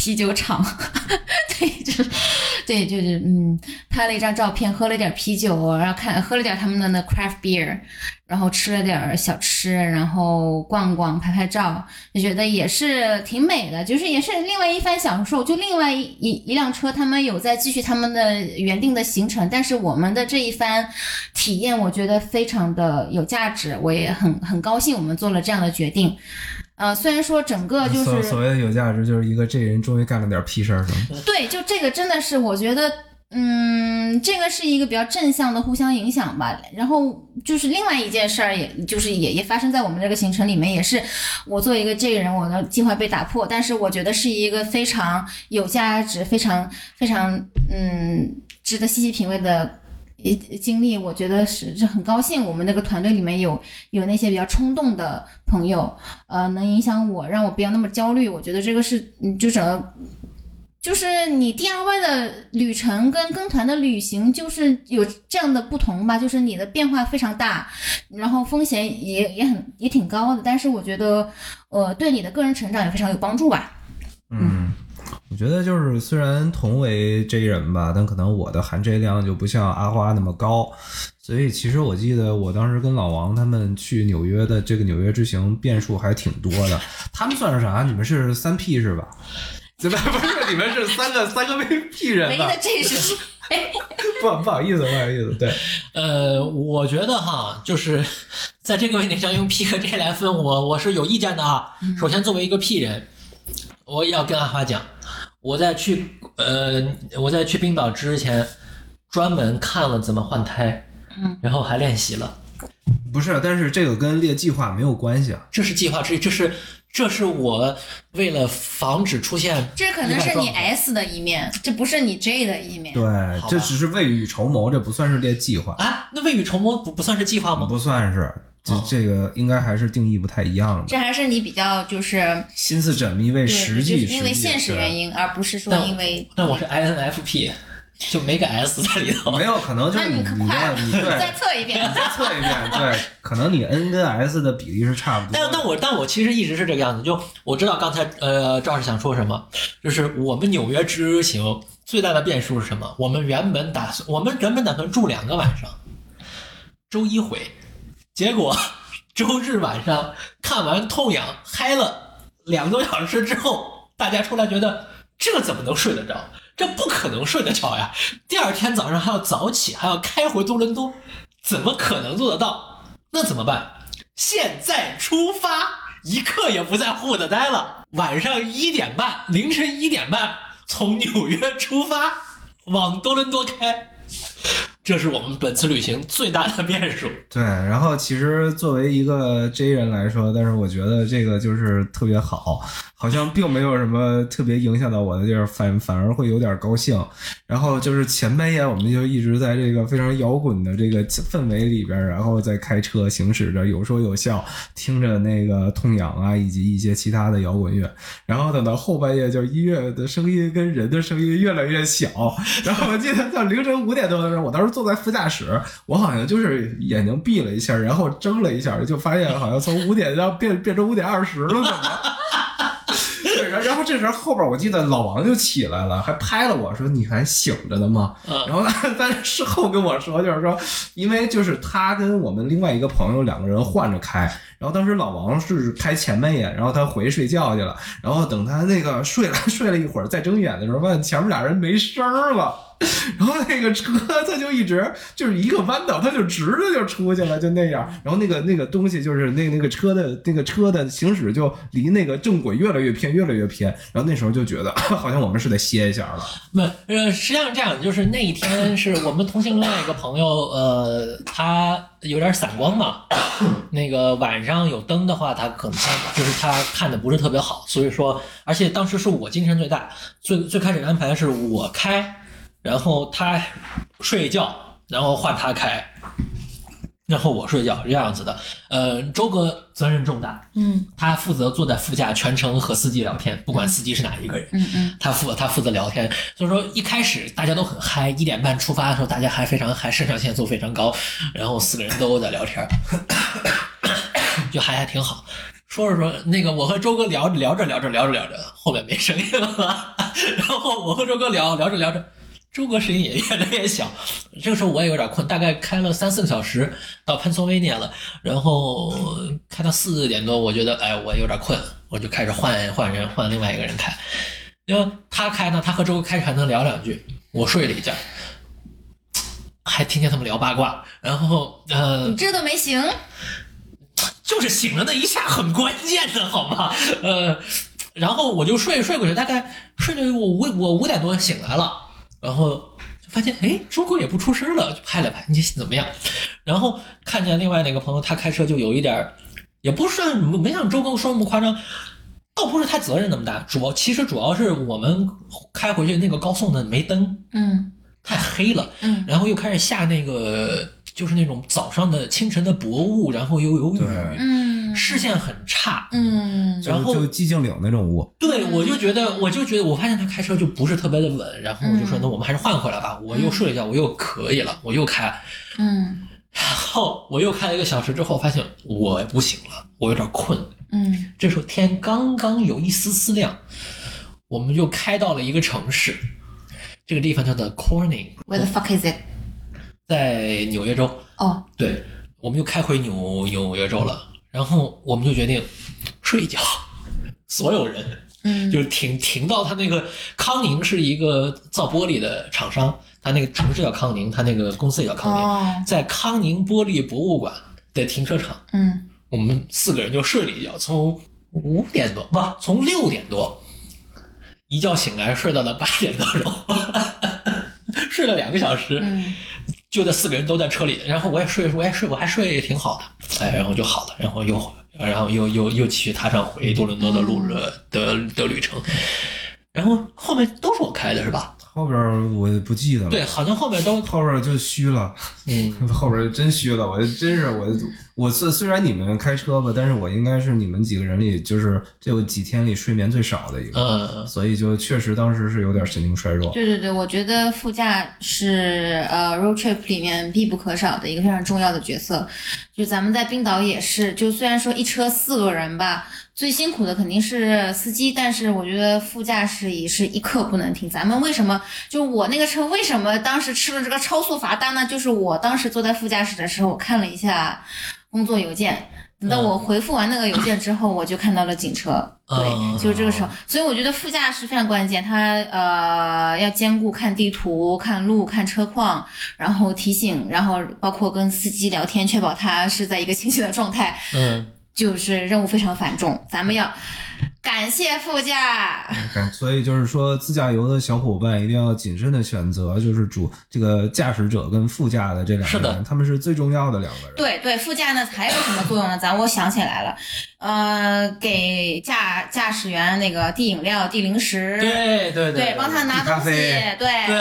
C: 啤酒厂，对，就是。对，就是嗯，拍了一张照片，喝了点啤酒，然后看喝了点他们的那 craft beer，然后吃了点小吃，然后逛逛，拍拍照，就觉得也是挺美的，就是也是另外一番享受。就另外一一一辆车，他们有在继续他们的原定的行程，但是我们的这一番体验，我觉得非常的有价值，我也很很高兴，我们做了这样的决定。呃，虽然说整个就是
E: 所所谓的有价值，就是一个这人终于干了点屁事儿，是吗？
C: 对，就这个真的是我觉得嗯，这个是一个比较正向的互相影响吧。然后就是另外一件事儿，也就是也也发生在我们这个行程里面，也是我作为一个这个人，我的计划被打破，但是我觉得是一个非常有价值、非常非常嗯值得细细品味的。经历，我觉得是是很高兴，我们那个团队里面有有那些比较冲动的朋友，呃，能影响我，让我不要那么焦虑。我觉得这个是，嗯，就整个就是你 DIY 的旅程跟跟团的旅行，就是有这样的不同吧，就是你的变化非常大，然后风险也也很也挺高的，但是我觉得，呃，对你的个人成长也非常有帮助吧。
E: 嗯，我觉得就是虽然同为 J 人吧，但可能我的含 J 量就不像阿花那么高，所以其实我记得我当时跟老王他们去纽约的这个纽约之行变数还挺多的。他们算是啥？你们是三 P 是吧？怎么？不是，你们是三个三个 P 人吧
C: 唯一的？这是
E: 不不好意思，不好意思，对，
D: 呃，我觉得哈，就是在这个问题上用 P 和 J 来分，我我是有意见的啊。首先，作为一个 P 人，我也要跟阿花讲，我在去呃我在去冰岛之前，专门看了怎么换胎，
C: 嗯，
D: 然后还练习了。
E: 不是，但是这个跟列计划没有关系啊。
D: 这是计划之一，这是这是我为了防止出现
C: 这可能是你 S 的一面，这不是你 J 的一面。
E: 对，这只是未雨绸缪，这不算是列计划，
D: 啊，那未雨绸缪不不算是计划吗？
E: 不算是。这
D: 哦
E: 这个应该还是定义不太一样的。
C: 这还是你比较就是
E: 心思缜密为，实际，
C: 就是因为现实原。因，而不是说因为。
D: 但我是 INFP，就没个 S 在里头。
E: 没有可能就是
C: 你
E: 你你
C: 可快
E: 的你
C: 了，再测一遍。
E: 再测一遍，对，可能你 N 跟 S 的比例是差不多。
D: 但但我但我其实一直是这个样子，就我知道刚才呃赵是想说什么，就是我们纽约之行最大的变数是什么？我们原本打算我们原本打算住两个晚上，周一回，结果周日晚上看完痛痒嗨了两个多小时之后，大家出来觉得这怎么能睡得着？这不可能睡得着呀！第二天早上还要早起，还要开回多伦多，怎么可能做得到？那怎么办？现在出发，一刻也不在乎的待了。晚上一点半，凌晨一点半从纽约出发，往多伦多开。这是我们本次旅行最大的变数。
E: 对，然后其实作为一个 J 人来说，但是我觉得这个就是特别好，好像并没有什么特别影响到我的地儿，反反而会有点高兴。然后就是前半夜我们就一直在这个非常摇滚的这个氛围里边，然后在开车行驶着，有说有笑，听着那个痛痒啊，以及一些其他的摇滚乐。然后等到后半夜，就音乐的声音跟人的声音越来越小。然后我记得到凌晨五点多的时候，我当时坐在副驾驶，我好像就是眼睛闭了一下，然后睁了一下，就发现好像从五点要变变成五点二十了，怎么？对，然然后这时候后边我记得老王就起来了，还拍了我说：“你还醒着呢吗？”
D: 嗯
E: 然后但但是事后跟我说，就是说，因为就是他跟我们另外一个朋友两个人换着开，然后当时老王是开前半夜，然后他回睡觉去了，然后等他那个睡了 睡了一会儿，再睁眼的时候，发现前面俩人没声儿了。然后那个车它就一直就是一个弯道，它就直着就出去了，就那样。然后那个那个东西就是那那个车的那个车的行驶就离那个正轨越来越偏，越来越偏。然后那时候就觉得 好像我们是得歇一下了。
D: 不，呃，实际上这样，就是那一天是我们同行另外一个朋友，呃，他有点散光嘛，那个晚上有灯的话，他可能他就是他看的不是特别好，所以说，而且当时是我精神最大，最最开始安排是我开，然后他睡觉，然后换他开。然后我睡觉这样子的，呃，周哥责任重大，
C: 嗯
D: 他负责坐在副驾全程和司机聊天，不管司机是哪一个人，
C: 嗯嗯，
D: 他负他负责聊天，所以说一开始大家都很嗨，一点半出发的时候大家还非常嗨，肾上腺素非常高，然后四个人都在聊天，就还还挺好。说着说那个我和周哥聊着聊着聊着聊着聊着，后面没声音了，然后我和周哥聊聊着聊着。周哥声音也越来越小，这个时候我也有点困，大概开了三四个小时到潘索维涅了，然后开到四点多，我觉得哎我有点困，我就开始换换人，换另外一个人开。因为他开呢，他和周哥开始还能聊两句，我睡了一觉，还听见他们聊八卦，然后呃
C: 你，这都没醒，
D: 就是醒了那一下很关键的好吗？呃，然后我就睡睡过去，大概睡了我五我五点多醒来了，然后就发发现哎，周哥也不出声了，就拍了拍，你怎么样？然后看见另外那个朋友，他开车就有一点儿，也不算没像周哥说那么夸张，倒不是他责任那么大，主要其实主要是我们开回去那个高速呢没灯，
C: 嗯
D: 太黑了，
C: 嗯
D: 然后又开始下那个就是那种早上的清晨的薄雾，然后又有雨，
C: 嗯
D: 视线很差。
C: 嗯。
D: 然后
E: 就寂静岭那种雾，
D: 对，我就觉得，我就觉得，我发现他开车就不是特别的稳，然后我就说，
C: 嗯。
D: 那我们还是换回来吧。我又睡了一觉，我又可以了，我又开，
C: 嗯。
D: 然后我又开了一个小时之后，发现我不行了，我有点困。
C: 嗯。
D: 这时候天刚刚有一丝丝亮，我们就开到了一个城市，这个地方叫做
C: Corning，，Where the fuck is it？
D: 在纽约州。
C: 哦，
D: 对，我们又开回纽纽约州了，然后我们就决定睡一觉，所有人
C: 嗯。
D: 就是停停到他那个康宁是一个造玻璃的厂商，他那个城市叫康宁，他那个公司也叫康宁，
C: 哦，
D: 在康宁玻璃博物馆的停车场，
C: 嗯
D: 我们四个人就睡了一觉，从五点多不，从六点多一觉醒来，睡到了八点多钟，睡了两个小时。
C: 嗯
D: 就这四个人都在车里，然后我也睡，我也睡，我还睡挺好的，哎，然后就好了，然后又，然后又又又继续踏上回多伦多的路的的的旅程，然后后面都是我开的是吧？
E: 后边儿我不记得了。
D: 对，，好像后边都，
E: 后边儿就虚了，
D: 嗯，
E: 后边儿真虚了。我真是我，我虽虽然你们开车吧，但是我应该是你们几个人里，就是这几天里睡眠最少的一个，
D: 嗯，
E: 所以就确实当时是有点神经衰弱。
C: 对对对，我觉得副驾是呃 road trip 里面必不可少的一个非常重要的角色。就咱们在冰岛也是，就虽然说一车四个人吧，最辛苦的肯定是司机，但是我觉得副驾驶也是一刻不能停。咱们为什么就我那个车为什么当时吃了这个超速罚单呢？就是我当时坐在副驾驶的时候，我看了一下工作邮件。等到我回复完那个邮件之后，我就看到了警车，对，
D: 哦
C: 就是这个时候。所以我觉得副驾驶非常关键，他呃要兼顾看地图、看路、看车况，然后提醒，然后包括跟司机聊天，确保他是在一个清醒的状态，
D: 嗯，
C: 就是任务非常繁重。咱们要感谢副驾，
E: 感所以就是说，自驾游的小伙伴一定要谨慎的选择，就是主这个驾驶者跟副驾的这两
D: 是的。
E: 个人，他们是最重要的两个人。
C: 对对，副驾呢还有什么作用呢？咱我想起来了，呃，给驾驾驶员那个递饮料、递零食，
D: 对对
C: 对，帮他拿
E: 咖
C: 东西，
E: 啡。
C: 对
D: 对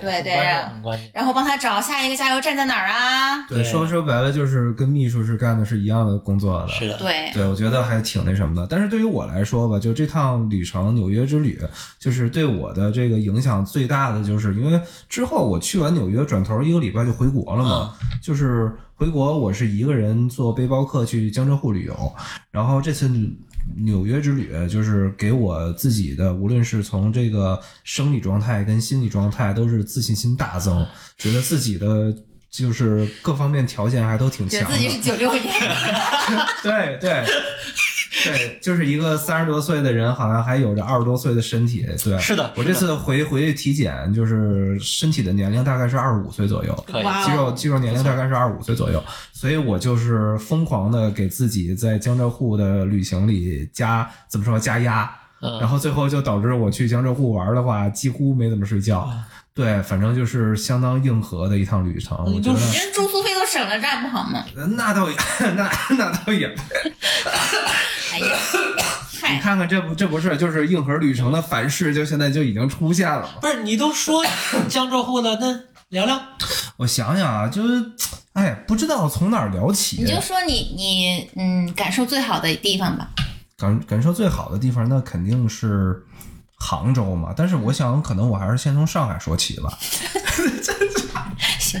C: 对对然后帮他找下一个加油站在哪儿啊？
E: 对，
D: 对。
E: 说说白了就是跟秘书是干的是一样的工作的。
D: 是的，
C: 对，
E: 对，我觉得还挺那什么的。但是对于我来说吧，就这趟旅程纽约之旅，就是对我的这个影响最大的，就是因为之后我去完纽约，转头一个礼拜就回国了嘛。就是回国，我是一个人坐背包客去江浙沪旅游，然后这次。纽约之旅就是给我自己的，无论是从这个生理状态跟心理状态，都是自信心大增，觉得自己的就是各方面条件还都挺强的。
C: 觉得自己是九六年，
E: 对对对，就是一个三十多岁的人，好像还有着二十多岁的身体。对，
D: 是的
E: 我这次回回去体检，就是身体的年龄大概是二十五岁左右，肌肉肌肉年龄大概是二十五岁左右，所以我就是疯狂的给自己在江浙沪的旅行里加怎么说加压，
D: 嗯
E: 然后最后就导致我去江浙沪玩的话，几乎没怎么睡觉。对，反正就是相当硬核的一趟旅程，我觉得
D: 你就
C: 人住宿费都省了，这样不好吗？
E: 那倒也 那那倒也
C: 哎呀，
E: 你，看看，这不这不是就是硬核旅程的反噬，就现在就已经出现了吗？
D: 不是你都说江浙沪了，那聊聊，
E: 我想想啊，就是，哎，不知道从哪儿聊起
C: 你。就说你你嗯感受最好的地方吧。
E: 感感受最好的地方，那肯定是杭州嘛。但是我想，可能我还是先从上海说起吧。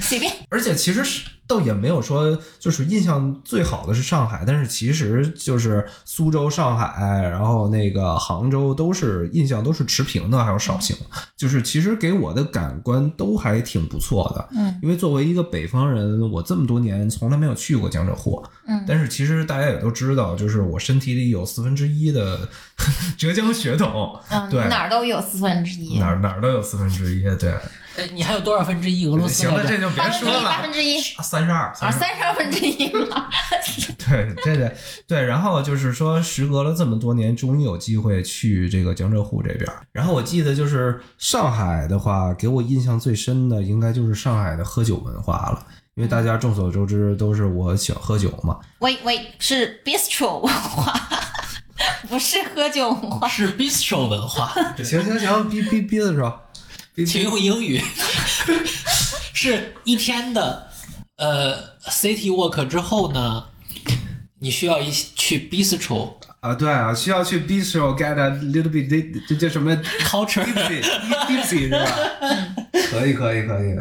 C: 行，随便。
E: 而且其实是倒也没有说，就是印象最好的是上海，但是其实就是苏州、上海，然后那个杭州都是印象都是持平的，还有绍兴，就是其实给我的感官都还挺不错的。
C: 嗯，
E: 因为作为一个北方人，我这么多年从来没有去过江浙沪。
C: 嗯
E: 但是其实大家也都知道，就是我身体里有四分之一的 浙江血统，
C: 嗯，
E: 对
C: 哪儿都有四分之一。
E: 哪儿哪儿都有四分之一，对。
D: 哎，你还有多少分之一俄罗斯
E: 行了，这就别说了
C: 八。分之一
E: 三十二，
C: 啊，三十二分之一了。
E: 对，这个对，然后就是说，时隔了这么多年，终于有机会去这个江浙沪这边。然后我记得就是上海的话，给我印象最深的应该就是上海的喝酒文化了，因为大家众所周知都是我喜欢喝酒嘛。
C: 喂喂，是 bistro 文化，不是喝酒文化。
D: 是 bistro 文化，
E: 行行行，逼逼逼的时候，逼
D: 请用英语，是一天的呃 city walk 之后呢，你需要一去 bistro
E: 啊，对啊，需要去 bistro get a little bit 这这叫什么
D: culture。
E: tipsy tipsy 是吧？可以可以可以，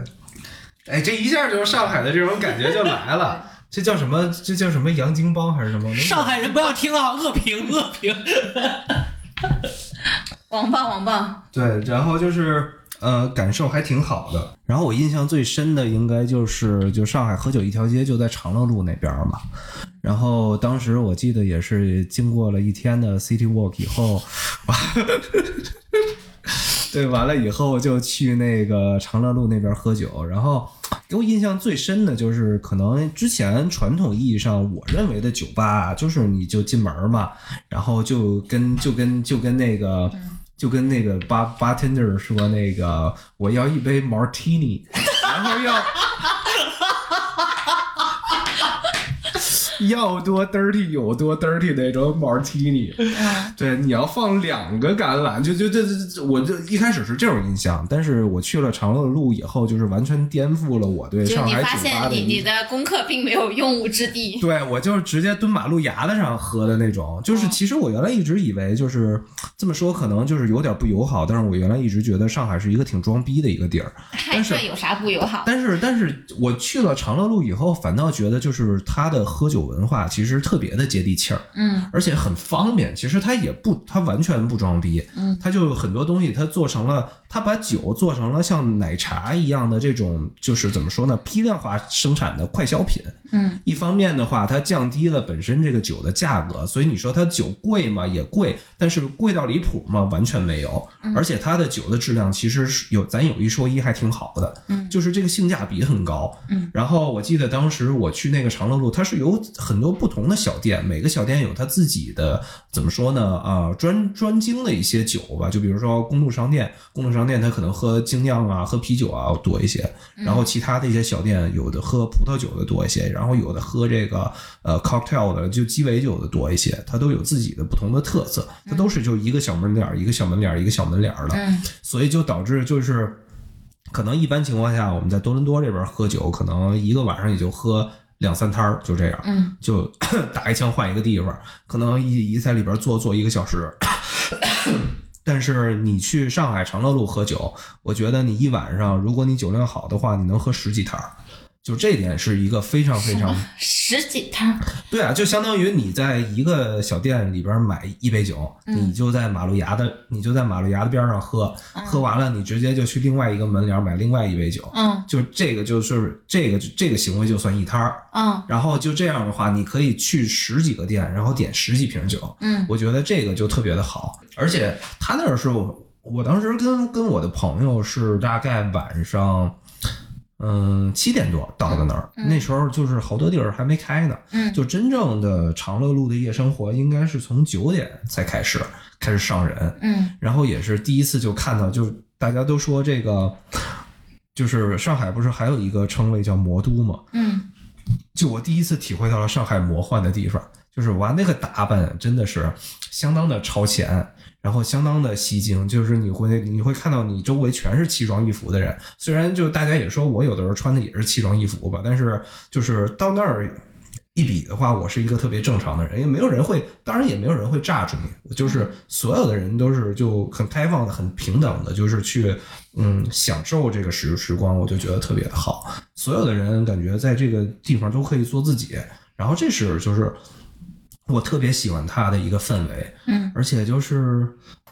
E: 哎，这一下就是上海的这种感觉就来了。这叫什么？这叫什么洋泾浜还是什么？
D: 上海人不要听啊，恶评恶评。
C: 王棒王棒，
E: 对，然后就是呃，感受还挺好的。然后我印象最深的应该就是就上海喝酒一条街就在长乐路那边嘛。然后当时我记得也是经过了一天的 City Walk 以后，对，完了以后就去那个长乐路那边喝酒。然后给我印象最深的就是，可能之前传统意义上我认为的酒吧，就是你就进门嘛，然后就跟就跟就跟那个。就跟那个巴 bartender 说，那个我要一杯 martini，然后要要多 dirty 有多 dirty 那种 martini。对，你要放两个橄榄，就就这这这，我就一开始是这种印象，但是我去了长乐路以后，就是完全颠覆了我对上海
C: 发现
E: 酒吧的
C: 你的功课并没有用武之地。
E: 对我就是直接蹲马路牙子上喝的那种，就是其实我原来一直以为就是这么说，可能就是有点不友好，但是我原来一直觉得上海是一个挺装逼的一个地儿，但是
C: 有啥不友好？
E: 但是但是我去了长乐路以后，反倒觉得就是他的喝酒文化其实特别的接地气儿，
C: 嗯
E: 而且很方便。其实它也不，它完全不装逼，
C: 嗯，
E: 它就很多东西它做成了，它把酒做成了像奶茶一样的这种，就是怎么说呢，批量化生产的快消品。
C: 嗯
E: 一方面的话，它降低了本身这个酒的价格，所以你说它酒贵嘛也贵，但是贵到离谱嘛完全没有。而且它的酒的质量其实是有，咱有一说一还挺好的，
C: 嗯
E: 就是这个性价比很高。
C: 嗯，
E: 然后我记得当时我去那个长乐路，它是有很多不同的小店，每个小店有它自己的怎么说呢？啊、专专精的一些酒吧，就比如说公路商店，公路商店它可能喝精酿啊、喝啤酒啊多一些，然后其他的一些小店有的喝葡萄酒的多一些，然后有的喝这个呃 cocktail 的就鸡尾酒的多一些，它都有自己的不同的特色，它都是就一个小门脸儿一个小门脸儿一个小门脸儿的，
C: 嗯。
E: 所以就导致就是可能一般情况下我们在多伦多这边喝酒，可能一个晚上也就喝两三摊儿，就这样。
C: 嗯
E: 就 打一枪换一个地方，可能一一在里边坐坐一个小时。但是你去上海长乐路喝酒，我觉得你一晚上，如果你酒量好的话，你能喝十几摊儿，就这点是一个非常非常
C: 十几摊，
E: 对啊，就相当于你在一个小店里边买一杯酒，你就在马路牙的，你就在马路牙的边上喝，喝完了你直接就去另外一个门脸买另外一杯酒，
C: 嗯。
E: 就这个就是这个这个行为就算一摊儿，
C: 嗯。
E: 然后就这样的话，你可以去十几个店，然后点十几瓶酒，
C: 嗯。
E: 我觉得这个就特别的好，而且他那儿是我我当时跟跟我的朋友是大概晚上。嗯，七点多到的那儿，那时候就是好多地儿还没开呢。
C: 嗯
E: 就真正的长乐路的夜生活，应该是从九点才开始开始上人，
C: 嗯
E: 然后也是第一次就看到，就大家都说这个，就是上海不是还有一个称谓叫魔都嘛？
C: 嗯
E: 就我第一次体会到了上海魔幻的地方，就是哇，那个打扮真的是相当的超前，然后相当的吸睛，就是你会你会看到你周围全是奇装异服的人，虽然就大家也说我有的时候穿的也是奇装异服吧，但是就是到那儿。一比的话，我是一个特别正常的人，也没有人会，当然也没有人会炸住你，就是所有的人都是就很开放的、很平等的，就是去嗯享受这个时时光，我就觉得特别的好。所有的人感觉在这个地方都可以做自己，然后这是就是我特别喜欢它的一个氛围，
C: 嗯。
E: 而且就是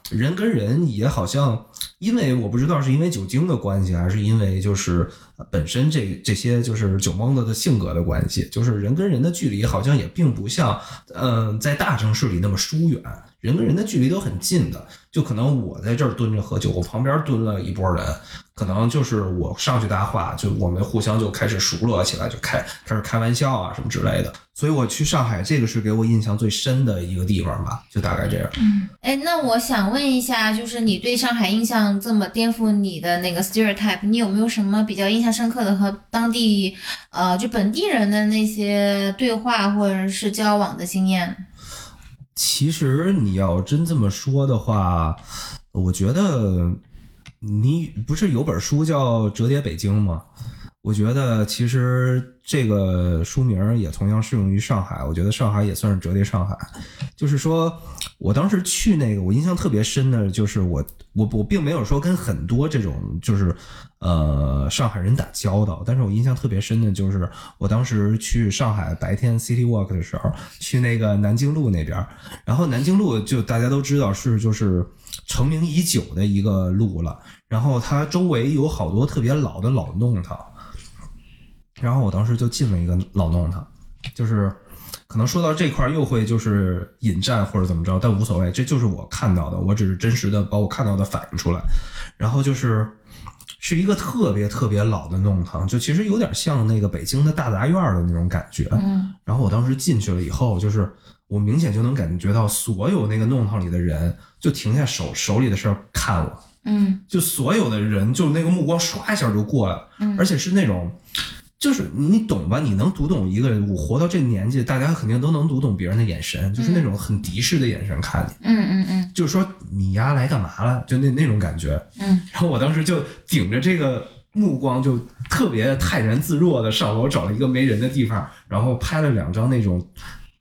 E: 人跟人也好像因为我不知道是因为酒精的关系，还是因为就是呃本身这这些就是酒蒙子的性格的关系，就是人跟人的距离好像也并不像呃在大城市里那么疏远，人跟人的距离都很近的。就可能我在这儿蹲着喝酒，我旁边蹲了一拨人，可能就是我上去搭话，就我们互相就开始熟络起来，就开开始开玩笑啊什么之类的。所以我去上海，这个是给我印象最深的一个地方吧，就大概这样。
C: 嗯哎，那我想问一下，就是你对上海印象这么颠覆你的那个 stereotype，你有没有什么比较印象深刻的和当地呃就本地人的那些对话或者是交往的经验？
E: 其实你要真这么说的话，我觉得你不是有本书叫《折叠北京》吗？我觉得其实这个书名也同样适用于上海。我觉得上海也算是折叠上海。就是说我当时去那个，我印象特别深的就是我我我并没有说跟很多这种就是呃上海人打交道，但是我印象特别深的就是我当时去上海白天 City Walk 的时候，去那个南京路那边，然后南京路就大家都知道是就是成名已久的一个路了，然后它周围有好多特别老的老弄堂。然后我当时就进了一个老弄堂，就是可能说到这块又会就是引战或者怎么着，但无所谓，这就是我看到的，我只是真实的把我看到的反映出来。然后就是是一个特别特别老的弄堂，就其实有点像那个北京的大杂院的那种感觉。
C: 嗯
E: 然后我当时进去了以后，就是我明显就能感觉到所有那个弄堂里的人就停下手手里的事儿看我，
C: 嗯
E: 就所有的人就那个目光唰一下就过来了，
C: 嗯
E: 而且是那种。就是你懂吧？你能读懂一个人，我活到这年纪，大家肯定都能读懂别人的眼神，就是那种很敌视的眼神看你，
C: 嗯嗯嗯
E: 就是说你丫来干嘛了？就那那种感觉。
C: 嗯
E: 然后我当时就顶着这个目光，就特别泰然自若的上楼找了一个没人的地方，然后拍了两张那种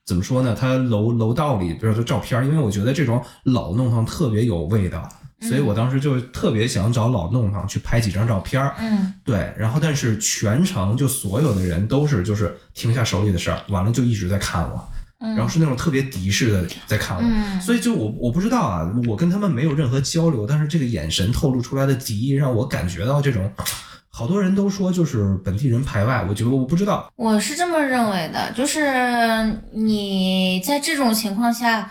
E: 怎么说呢？他楼楼道里比如说照片，因为我觉得这种老弄堂特别有味道，所以我当时就特别想找老弄堂去拍几张照片。
C: 嗯。
E: 对，然后但是全程就所有的人都是就是停下手里的事儿，完了就一直在看我，
C: 嗯，
E: 然后是那种特别敌视的在看我，
C: 嗯。
E: 所以就我我不知道啊，我跟他们没有任何交流，但是这个眼神透露出来的敌意让我感觉到这种，好多人都说就是本地人排外，我觉得我不知道，
C: 我是这么认为的，就是你在这种情况下，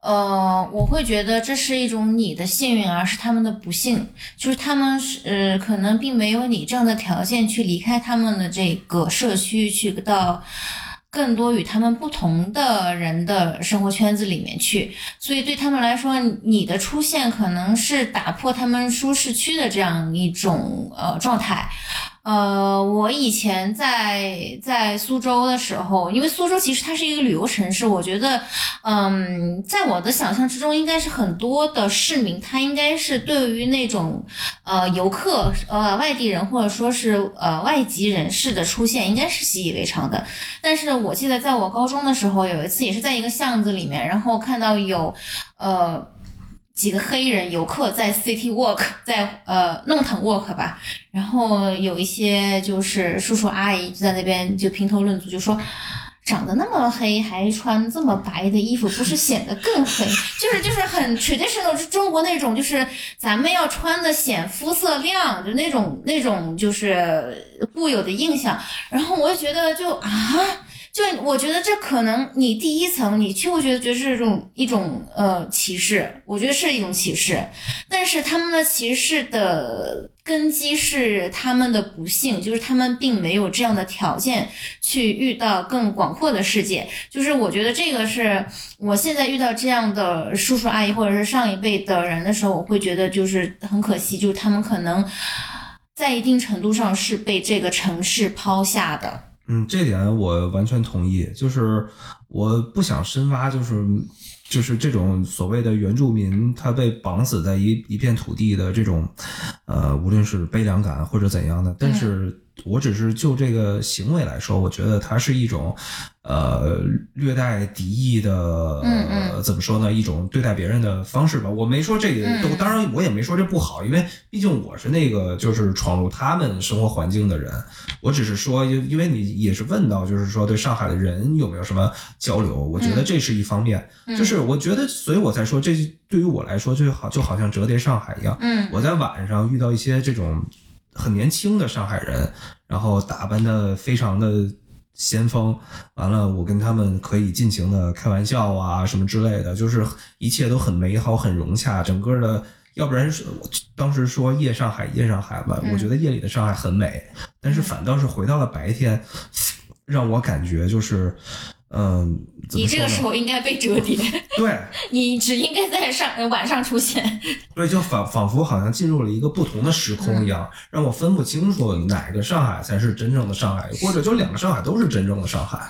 C: 呃，我会觉得这是一种你的幸运，而是他们的不幸。就是他们是呃，可能并没有你这样的条件去离开他们的这个社区，去到更多与他们不同的人的生活圈子里面去。所以对他们来说，你的出现可能是打破他们舒适区的这样一种呃状态。呃，我以前在在苏州的时候，因为苏州其实它是一个旅游城市，我觉得，嗯，在我的想象之中，应该是很多的市民，他应该是对于那种呃游客、呃外地人或者说是呃外籍人士的出现，应该是习以为常的。但是我记得在我高中的时候，有一次也是在一个巷子里面，然后看到有呃。几个黑人游客在 City Walk，在呃弄堂 Walk 吧，然后有一些就是叔叔阿姨就在那边就评头论足，就说长得那么黑还穿这么白的衣服，不是显得更黑？就是就是很 traditional，就中国那种，就是咱们要穿的显肤色亮，就那种那种就是固有的印象。然后我就觉得就啊。就我觉得这可能你第一层你去会觉得觉得是一种一种呃歧视，我觉得是一种歧视，但是他们的歧视的根基是他们的不幸，就是他们并没有这样的条件去遇到更广阔的世界。就是我觉得这个是我现在遇到这样的叔叔阿姨或者是上一辈的人的时候，我会觉得就是很可惜，就是他们可能在一定程度上是被这个城市抛下的。
E: 嗯，这点我完全同意。就是我不想深挖，就是就是这种所谓的原住民，他被绑死在一一片土地的这种，呃，无论是悲凉感或者怎样的，但是我只是就这个行为来说，我觉得它是一种呃略带敌意的，
C: 嗯
E: 呃怎么说呢？一种对待别人的方式吧。我没说这个，当然我也没说这不好，因为毕竟我是那个就是闯入他们生活环境的人。我只是说，因因为你也是问到，就是说对上海的人有没有什么交流？我觉得这是一方面，
C: 嗯
E: 就是我觉得，所以我才说，这对于我来说就好就好像折叠上海一样。
C: 嗯
E: 我在晚上遇到一些这种很年轻的上海人，然后打扮的非常的先锋，完了我跟他们可以尽情的开玩笑啊什么之类的，就是一切都很美好很融洽，整个的。要不然是我当时说夜上海夜上海吧，
C: 嗯
E: 我觉得夜里的上海很美，但是反倒是回到了白天，让我感觉就是，嗯，
C: 你这个时候应该被折叠，
E: 对，
C: 你只应该在上呃晚上出现。
E: 对，就仿仿佛好像进入了一个不同的时空一样，让我分不清楚哪个上海才是真正的上海，或者就两个上海都是真正的上海，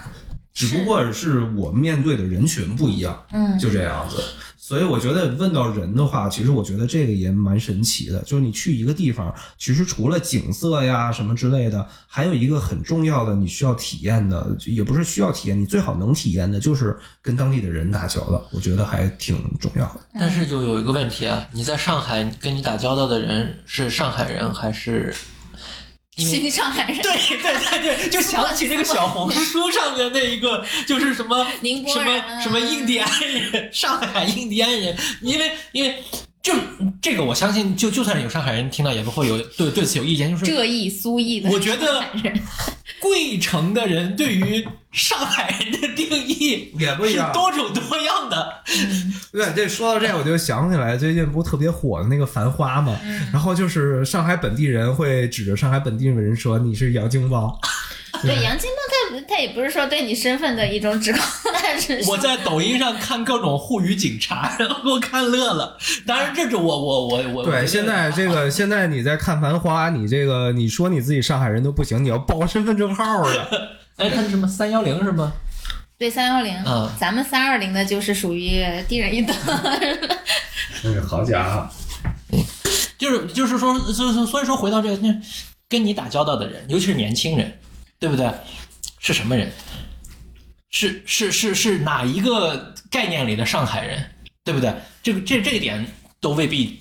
E: 只不过是我面对的人群不一样，
C: 嗯
E: 就这样子。所以我觉得问到人的话，其实我觉得这个也蛮神奇的。就是你去一个地方，其实除了景色呀什么之类的，还有一个很重要的你需要体验的，也不是需要体验，你最好能体验的就是跟当地的人打交道，我觉得还挺重要的。
D: 但是就有一个问题啊，你在上海跟你打交道的人是上海人还是？因为
C: 新上海人，
D: 对对对对，就想起那个小红书上面那一个，就是什么
C: 宁波
D: 什么什么印第安人，上海印第安人，因为因为就这个，我相信就就算是有上海人听到，也不会有对对此有意见，就是
C: 浙意、苏意的
D: 我觉得 贵城的人对于上海人的定义
E: 也不一样
D: 是多种多样的。
E: 对，这说到这，我就想起来最近不特别火的那个《繁花》嘛，然后就是上海本地人会指着上海本地人说你是洋泾浜，
C: 对杨金梦，他他也不是说对你身份的一种指控，但是
D: 我在抖音上看各种沪语警察，然后给我看乐了。当然，这是我我我我
E: 对，现在这个现在你在看《繁花》，你这个你说你自己上海人都不行，你要报身份证号的。
D: 哎，他是什么三幺零是吗？
C: 对三幺零
D: 嗯，
C: 咱们三二零的就是属于低人一等。
E: 嗯，好家伙，
D: 就是就是说，所所所以说回到这个，跟你打交道的人，尤其是年轻人，对不对？是什么人？是是是是哪一个概念里的上海人，对不对？这个这这一点都未必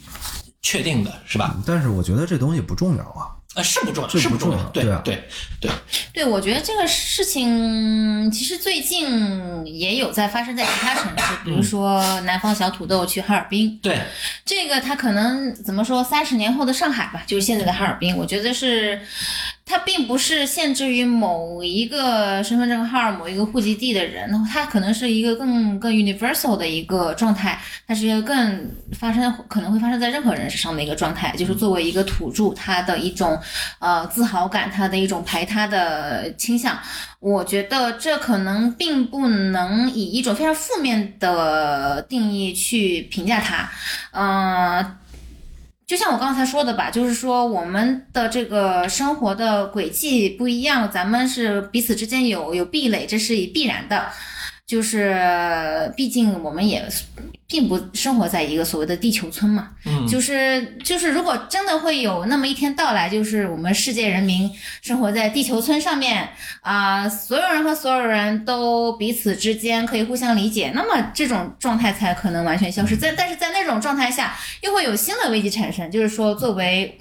D: 确定的，是吧？
E: 但是我觉得这东西不重要啊。
D: 呃，是不重要，
E: 是不
D: 重
E: 重要对啊。
D: 对对。对，
C: 对，我觉得这个事情其实最近也有在发生在其他城市，比如说南方小土豆去哈尔滨，
D: 对，
C: 这个他可能怎么说，三十年后的上海吧，就是现在的哈尔滨，我觉得是它并不是限制于某一个身份证号、某一个户籍地的人，它可能是一个更更 universal 的一个状态，它是一个更发生可能会发生在任何人身上的一个状态，就是作为一个土著，他的一种呃自豪感，他的一种排他的倾向。我觉得这可能并不能以一种非常负面的定义去评价它，呃，就像我刚才说的吧，就是说我们的这个生活的轨迹不一样，咱们是彼此之间有有壁垒，这是必然的。就是毕竟我们也并不生活在一个所谓的地球村嘛，
D: 嗯，
C: 就是就是，如果真的会有那么一天到来，就是我们世界人民生活在地球村上面啊、所有人和所有人都彼此之间可以互相理解，那么这种状态才可能完全消失。在但是在那种状态下，又会有新的危机产生，就是说作为。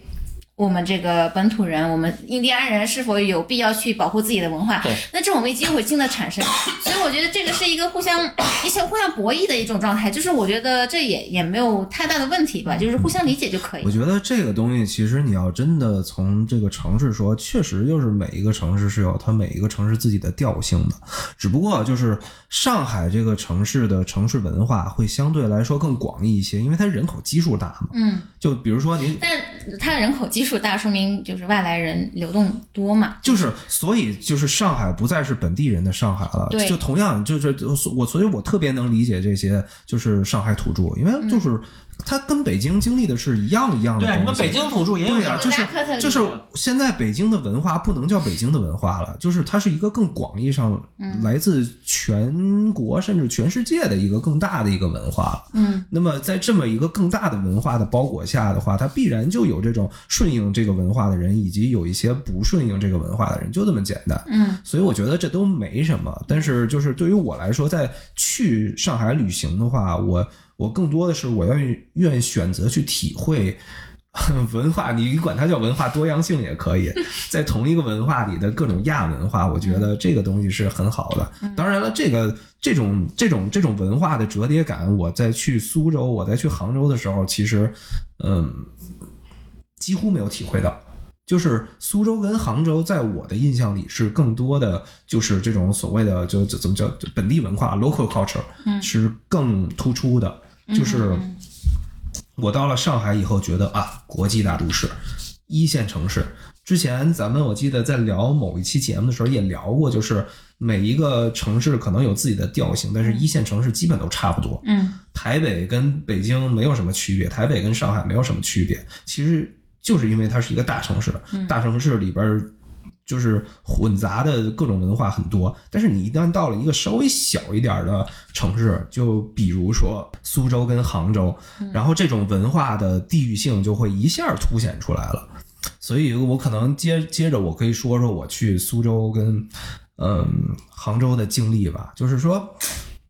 C: 我们这个本土人，我们印第安人是否有必要去保护自己的文化
D: 对？
C: 那这种危机会新的产生，所以我觉得这个是一个互相一些互相博弈的一种状态，就是我觉得这也也没有太大的问题吧，就是互相理解就可以
E: 我。觉得这个东西，其实你要真的从这个城市说，确实就是每一个城市是有它每一个城市自己的调性的，只不过就是上海这个城市的城市文化会相对来说更广义一些，因为它人口基数大嘛。
C: 嗯，
E: 就比如说您
C: 但它人口基数大，说明就是外来人流动多嘛。
E: 就是，所以就是上海不再是本地人的上海了。
C: 对
E: 就同样就是我，所以我特别能理解这些就是上海土著，因为就是它跟北京经历的是一样一样的
D: 对，
E: 东西。
D: 你们北京土著也有
E: 对呀、
D: 点
E: 就是就是现在北京的文化不能叫北京的文化了，就是它是一个更广义上
C: 嗯
E: 来自全国甚至全世界的一个更大的一个文化。
C: 嗯
E: 那么在这么一个更大的文化的包裹下的话，它必然就有这种顺应这个文化的人，以及有一些不顺应这个文化的人，就这么简单。
C: 嗯
E: 所以我觉得这都没什么。但是就是对于我来说，在去上海旅行的话，我我更多的是我愿意愿意选择去体会。文化，你管它叫文化多样性也可以，在同一个文化里的各种亚文化，我觉得这个东西是很好的。当然了，这个这种这种这种文化的折叠感，我在去苏州，我在去杭州的时候，其实嗯，几乎没有体会到。就是苏州跟杭州，在我的印象里是更多的就是这种所谓的就就怎么叫本地文化 （local culture）
C: 嗯
E: 是更突出的。就是我到了上海以后，觉得啊，国际大都市，一线城市。之前咱们我记得在聊某一期节目的时候也聊过，就是每一个城市可能有自己的调性，但是一线城市基本都差不多。
C: 嗯
E: 台北跟北京没有什么区别，台北跟上海没有什么区别，其实就是因为它是一个大城市，大城市里边儿就是混杂的各种文化很多。但是你一旦到了一个稍微小一点的城市，就比如说苏州跟杭州，然后这种文化的地域性就会一下凸显出来了。所以我可能接接着我可以说说我去苏州跟嗯杭州的经历吧，就是说。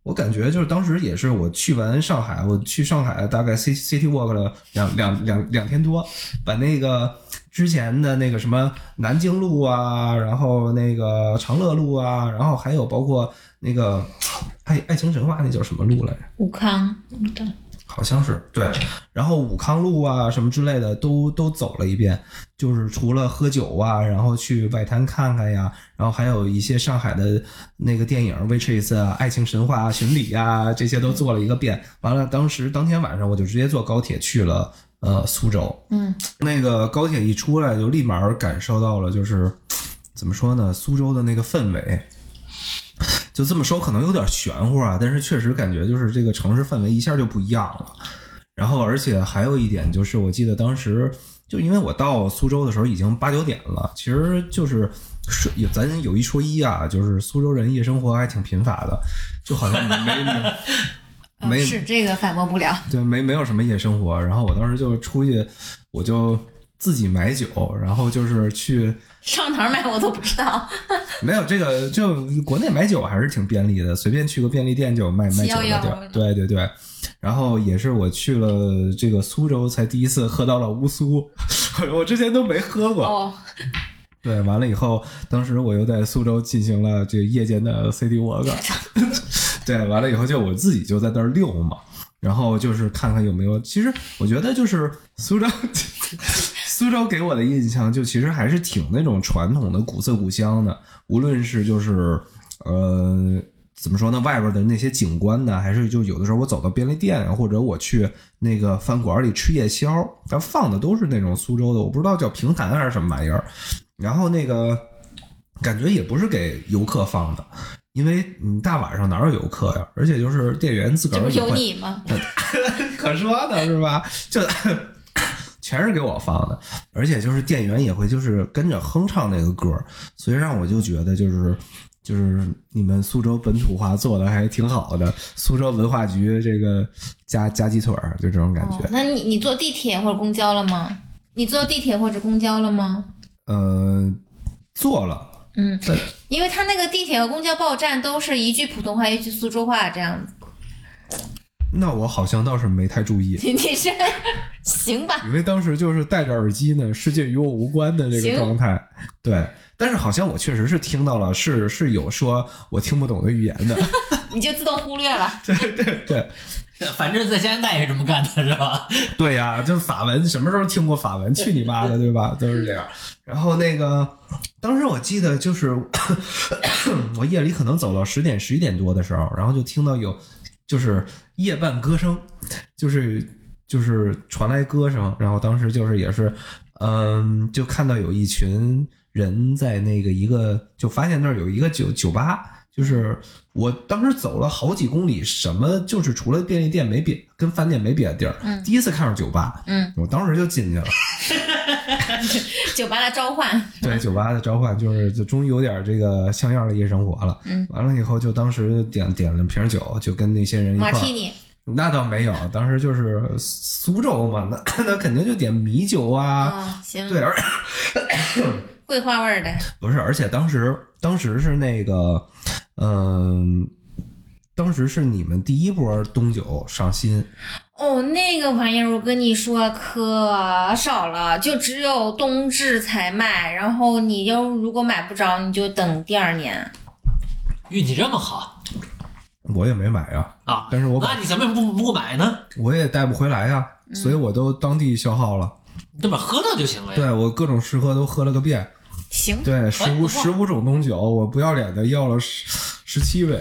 E: 我感觉就是当时也是我去完上海，我去上海大概 C City Walk 了两两两两天多，把那个之前的那个什么南京路啊，然后那个长乐路啊，然后还有包括那个爱爱情神话那叫什么路来着？
C: 武康，对，
E: 好像是对，然后武康路啊什么之类的都都走了一遍，就是除了喝酒啊，然后去外滩看看呀，然后还有一些上海的那个电影《Waitress》啊、《爱情神话》巡礼呀，这些都做了一个遍。完了，当时当天晚上我就直接坐高铁去了呃苏州，
C: 嗯
E: 那个高铁一出来就立马感受到了，就是怎么说呢，苏州的那个氛围。就这么说可能有点玄乎啊，但是确实感觉就是这个城市氛围一下就不一样了。然后，而且还有一点就是，我记得当时就因为我到苏州的时候已经八九点了，其实就是说咱有一说一啊，就是苏州人夜生活还挺贫乏的，就好像没没
C: 呃
E: 没
C: 是这个反驳不了。
E: 对，没没有什么夜生活。然后我当时就出去，我就自己买酒，然后就是去
C: 上哪儿买我都不知道。
E: 没有这个，就国内买酒还是挺便利的，随便去个便利店就有卖卖酒的
C: 711
E: 地儿。对对对，然后也是我去了这个苏州，才第一次喝到了乌苏，我之前都没喝过。
C: 哦，
E: 对，完了以后，当时我又在苏州进行了这夜间的 CD walk，对，完了以后就我自己就在那儿溜嘛，然后就是看看有没有，其实我觉得就是苏州，苏州给我的印象就其实还是挺那种传统的古色古香的，无论是就是呃。怎么说呢？外边的那些景观呢，还是就有的时候我走到便利店啊，或者我去那个饭馆里吃夜宵，它放的都是那种苏州的，我不知道叫评弹还是什么玩意儿。然后那个感觉也不是给游客放的，因为你大晚上哪有游客呀？而且就是店员自个儿也会，
C: 你吗？
E: 可说呢是吧？就 全是给我放的，而且就是店员也会就是跟着哼唱那个歌，所以让我就觉得就是。就是你们苏州本土化做的还挺好的，苏州文化局这个加加鸡腿儿，就这种感觉。
C: 哦，那你你坐地铁或者公交了吗？你坐地铁或者公交了吗？
E: 呃，坐了，
C: 嗯
E: 但，
C: 因为他那个地铁和公交报站都是一句普通话一句苏州话这样子。
E: 那我好像倒是没太注意。
C: 你你是行吧？
E: 因为当时就是戴着耳机呢，世界与我无关的这个状态。对，但是好像我确实是听到了，是是有说我听不懂的语言的。
C: 你就自动忽略了。
E: 对对对
D: 反正在加拿大也是这么干的，是吧？
E: 对呀，就法文什么时候听过法文？去你妈的，对吧？都是这样。然后那个，当时我记得就是 我夜里可能走到十点十一点多的时候，然后就听到有就是夜半歌声，就是就是传来歌声，然后当时就是也是，嗯，就看到有一群人在那个一个，就发现那儿有一个酒酒吧。就是我当时走了好几公里，什么就是除了便利店没别跟饭店没别的地儿。
C: 嗯
E: 第一次看上酒吧，
C: 嗯，
E: 我当时就进去了。
C: 酒吧的召唤，
E: 对酒吧的召唤，就是就终于有点这个像样的夜生活了。
C: 嗯，
E: 完了以后就当时点点了瓶酒，就跟那些人一块那倒没有，当时就是苏州嘛，那那肯定就点米酒啊。
C: 哦，行，
E: 对，而
C: 桂花味儿的，
E: 不是，而且当时当时是那个，嗯、当时是你们第一波冬酒上新，
C: 哦，那个玩意儿我跟你说可少了，就只有冬至才卖，然后你要如果买不着，你就等第二年。
D: 运气这么好
E: 我也没买呀，
D: 啊！
E: 但是我把
D: 那你怎么不不买呢？
E: 我也带不回来呀，所以我都当地消耗了。
D: 你这么喝到就行了呀。
E: 对我各种试喝都喝了个遍。
C: 行，
E: 对，十五
D: 不
E: 十五种冬酒，我不要脸的要了十十七杯，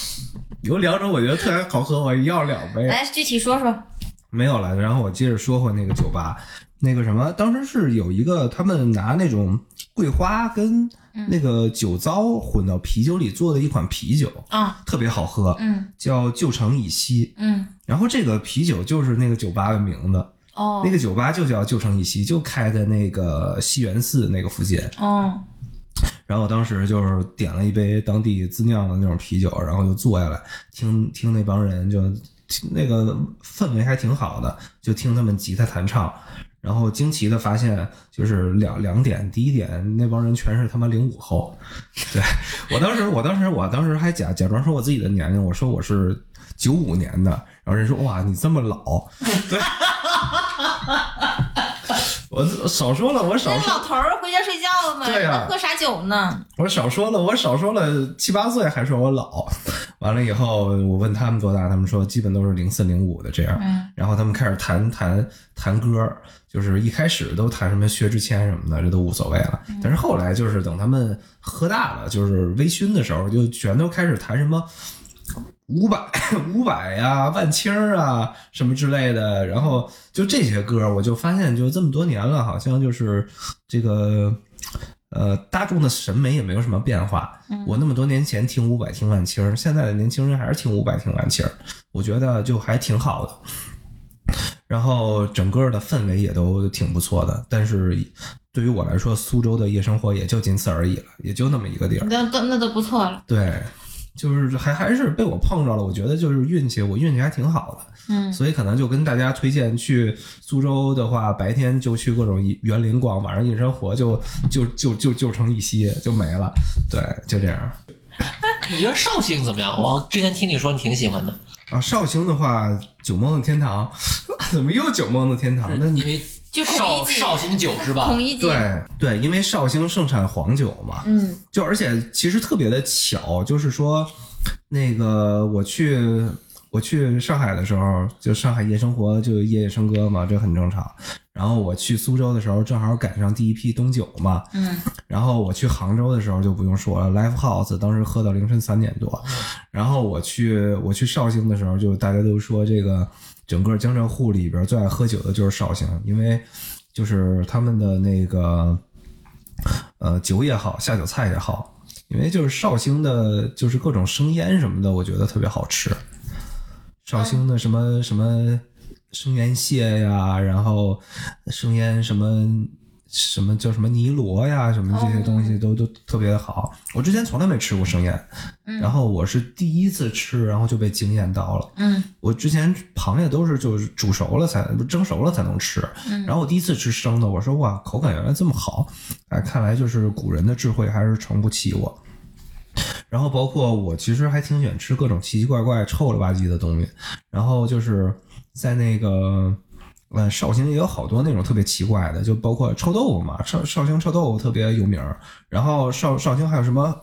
E: 有两种我觉得特别好喝，我要两杯。
C: 来具体说说。
E: 没有了，然后我接着说回那个酒吧，那个什么，当时是有一个他们拿那种桂花跟那个酒糟混到啤酒里做的一款啤酒，
C: 啊，
E: 特别好喝，
C: 嗯
E: 叫旧城以西。
C: 嗯，
E: 然后这个啤酒就是那个酒吧的名字，
C: 哦
E: 那个酒吧就叫旧城一西，就开在那个西园寺那个附近。
C: 哦，
E: 然后我当时就是点了一杯当地自酿的那种啤酒，然后就坐下来听听那帮人就听那个氛围还挺好的，就听他们吉他弹唱。然后惊奇的发现，就是两两点，第一点那帮人全是他妈零五后，对我当时，我当时，我当时还假假装说我自己的年龄，我说我是九五年的，然后人说哇你这么老，对，我少说了，我少说
C: 那老头儿回家睡觉了嘛？
E: 对呀
C: 那喝啥酒呢？
E: 我少说了，我少说了七八岁，还说我老。完了以后，我问他们多大，他们说基本都是零四零五的这样。
C: 嗯，
E: 然后他们开始弹弹弹歌，就是一开始都弹什么薛之谦什么的，这都无所谓了。但是后来就是等他们喝大了，就是微醺的时候，就全都开始弹什么。伍佰、伍佰呀、万青儿啊，什么之类的，然后就这些歌，我就发现，就这么多年了，好像就是这个呃，大众的审美也没有什么变化。我那么多年前听五百、听万青儿，现在的年轻人还是听五百、听万青儿，我觉得就还挺好的。然后整个的氛围也都挺不错的，但是对于我来说，苏州的夜生活也就仅此而已了，也就那么一个地儿。
C: 那都那都不错了。
E: 对，就是还还是被我碰着了，我觉得就是运气，我运气还挺好的。
C: 嗯，
E: 所以可能就跟大家推荐去苏州的话，白天就去各种园林逛，晚上夜生活就就就就就成一些就没了。对，就这样。
D: 你觉得绍兴怎么样？我之前听你说你挺喜欢的，
E: 啊，绍兴的话，酒梦的天堂，怎么又酒梦的天堂？那你
C: 就
D: 绍绍兴酒是吧？
C: 孔乙己，
E: 对对，因为绍兴盛产黄酒嘛，
C: 嗯
E: 就而且其实特别的巧，就是说，那个我去我去上海的时候，就上海夜生活就夜夜笙歌嘛，这很正常。然后我去苏州的时候，正好赶上第一批冬酒嘛。
C: 嗯
E: 然后我去杭州的时候就不用说了，Live House 当时喝到凌晨三点多。然后我去我去绍兴的时候，就大家都说这个整个江浙沪里边最爱喝酒的就是绍兴，因为就是他们的那个呃酒也好，下酒菜也好，因为就是绍兴的，就是各种生腌什么的，我觉得特别好吃。绍兴的什么什么生腌蟹呀，然后生腌什么什么叫什么尼罗呀，什么这些东西都、都特别的好。我之前从来没吃过生腌，然后我是第一次吃，然后就被惊艳到了。
C: 嗯
E: 我之前螃蟹都是就是煮熟了才不蒸熟了才能吃，然后我第一次吃生的，我说哇，口感原来这么好，哎，看来就是古人的智慧还是撑不起我。然后包括我其实还挺喜欢吃各种奇奇怪怪、臭了吧唧的东西，然后就是在那个。呃，绍兴也有好多那种特别奇怪的，就包括臭豆腐嘛，绍绍兴臭豆腐特别有名儿。然后绍绍兴还有什么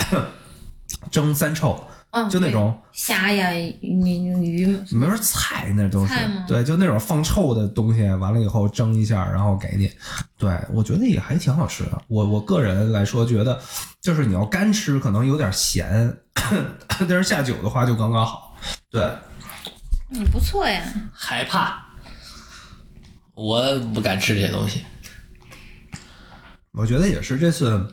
E: 蒸三臭，
C: 嗯，
E: 就那种
C: 虾呀、鱼鱼，
E: 没说菜，那都是对，就那种放臭的东西，完了以后蒸一下，然后给你。对我觉得也还挺好吃的。我我个人来说，觉得就是你要干吃可能有点咸，但是下酒的话就刚刚好。对，
C: 嗯，不错呀。
D: 害怕，我不敢吃这些东西。
E: 我觉得也是这次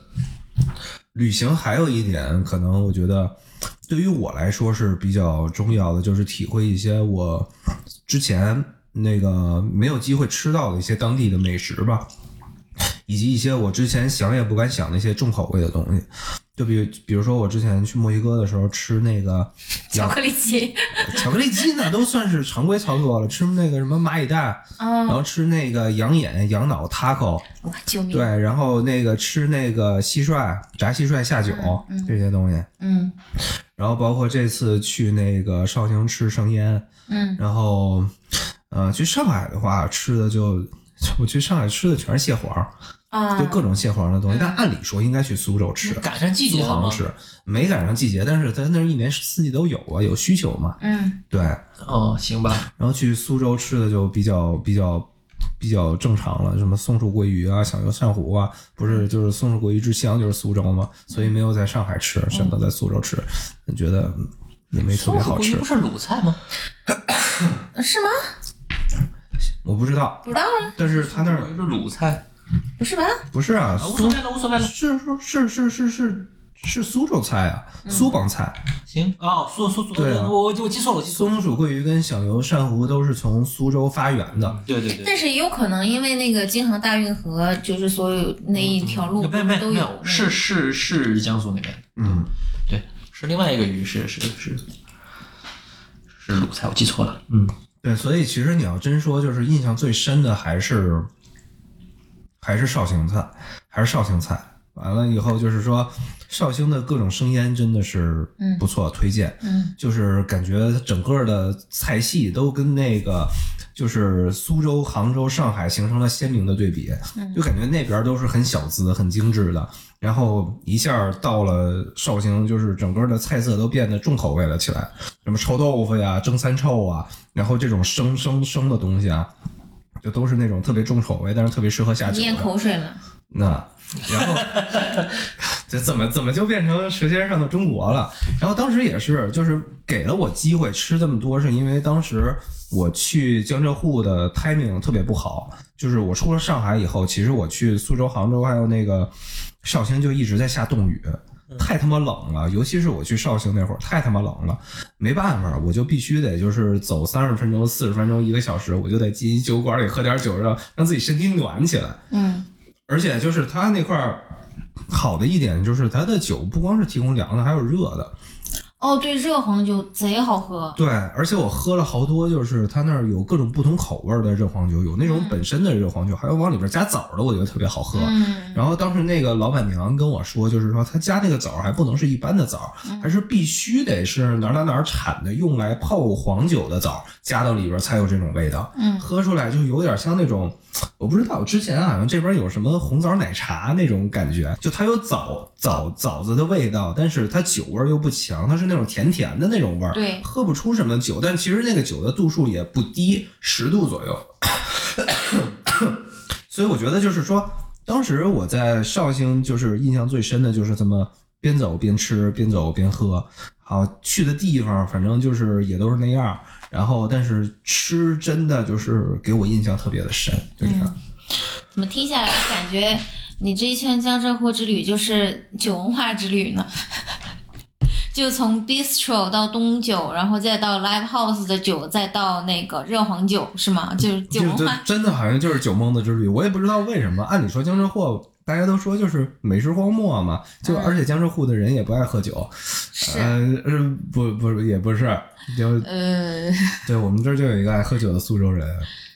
E: 旅行还有一点可能，我觉得对于我来说是比较重要的，就是体会一些我之前那个没有机会吃到的一些当地的美食吧，以及一些我之前想也不敢想的一些重口味的东西。就比比如说我之前去墨西哥的时候吃那个
C: 巧克力鸡，
E: 巧克力鸡那，都算是常规操作了。吃那个什么蚂蚁蛋，然后吃那个羊眼、羊脑 taco，
C: 哇，救命！
E: 对，然后那个吃那个蟋蟀、炸蟋蟀下酒、这些东西，
C: 嗯
E: 然后包括这次去那个绍兴吃生腌，
C: 嗯，
E: 然后呃去上海的话吃的就我去上海吃的全是蟹黄，
C: 啊，
E: 就各种蟹黄的东西。但按理说应该去苏州吃，
D: 赶上季节
E: 苏杭？吃，没赶上季节，但是咱那儿一年四季都有啊，有需求嘛。
C: 嗯
E: 对，
D: 哦，行吧，
E: 然后去苏州吃的就比较比较比较正常了，什么松鼠桂鱼啊、小油鳝糊啊，不是就是松鼠桂鱼之乡就是苏州嘛，所以没有在上海吃，选择在苏州吃，觉得嗯也没特别好吃
D: 松鼠桂鱼不。是鲁菜吗？
C: 是吗？
E: 我不知道，
C: 不知道啊，
E: 但是他那儿
D: 是鲁菜，
C: 不是吧？
E: 不是啊，
D: 啊，无所谓了，无所谓了。
E: 是是是是是是是苏州菜啊，苏帮菜。
D: 行，哦，苏苏苏，
E: 对啊
D: 我我我记错了，我记错了。
E: 松鼠桂鱼跟小油鳝糊都是从苏州发源的。
D: 对对对，
C: 但是也有可能因为那个京杭大运河，就是所有那一条路
D: 没没
C: 都
D: 没有，是是是江苏那边，
E: 嗯，
D: 对，是另外一个鱼，是是是是鲁菜，我记错了。嗯，
E: 对，所以其实你要真说，就是印象最深的还是还是绍兴菜，还是绍兴菜。完了以后就是说，绍兴的各种生腌真的是不错，推荐。
C: 嗯，
E: 就是感觉整个的菜系都跟那个就是苏州、杭州、上海形成了鲜明的对比，就感觉那边都是很小资、很精致的，然后一下到了绍兴，就是整个的菜色都变得重口味了起来，什么臭豆腐呀、蒸三臭啊，然后这种生生生的东西啊，就都是那种特别重口味，但是特别适合下酒
C: 咽。口水了。
E: 那，然后 这怎么怎么就变成《舌尖上的中国》了？然后当时也是，就是给了我机会吃这么多，是因为当时我去江浙沪的 timing 特别不好，就是我出了上海以后，其实我去苏州、杭州还有那个绍兴就一直在下冻雨。太他妈冷了，尤其是我去绍兴那会儿，太他妈冷了，没办法，我就必须得就是走三十分钟、四十分钟、一个小时，我就得进酒馆里喝点酒，让让自己身体暖起来。
C: 嗯
E: 而且就是他那块儿好的一点就是他的酒不光是提供凉的，还有热的。
C: 哦，对，热黄酒贼好喝。
E: 对，而且我喝了好多，就是他那儿有各种不同口味儿的热黄酒，有那种本身的热黄酒，还有往里边加枣的，我觉得特别好喝。
C: 嗯
E: 然后当时那个老板娘跟我说，就是说他加那个枣还不能是一般的枣，还是必须得是哪儿哪儿哪产的，用来泡黄酒的枣，加到里边才有这种味道。
C: 嗯
E: 喝出来就有点像那种，我不知道之前好像这边有什么红枣奶茶那种感觉，就它有枣枣枣子的味道，但是它酒味儿又不强，它是那种甜甜的那种味儿，
C: 对
E: 喝不出什么酒，但其实那个酒的度数也不低，十度左右。所以我觉得就是说，当时我在绍兴就是印象最深的就是这么边走边吃，边走边喝。好去的地方，反正就是也都是那样。然后，但是吃真的就是给我印象特别的深，就这样。
C: 怎么听下来感觉你这一圈江浙沪之旅就是酒文化之旅呢？就从 bistro 到东酒，然后再到 live house 的酒，再到那个热黄酒，是吗？就是酒文化。
E: 真的好像就是酒蒙子之旅，我也不知道为什么。按理说江浙沪大家都说就是美食荒漠嘛，就
C: 嗯
E: 而且江浙沪的人也不爱喝酒，
C: 是
E: 呃呃不不也不是，就
C: 呃，
E: 对我们这儿就有一个爱喝酒的苏州人，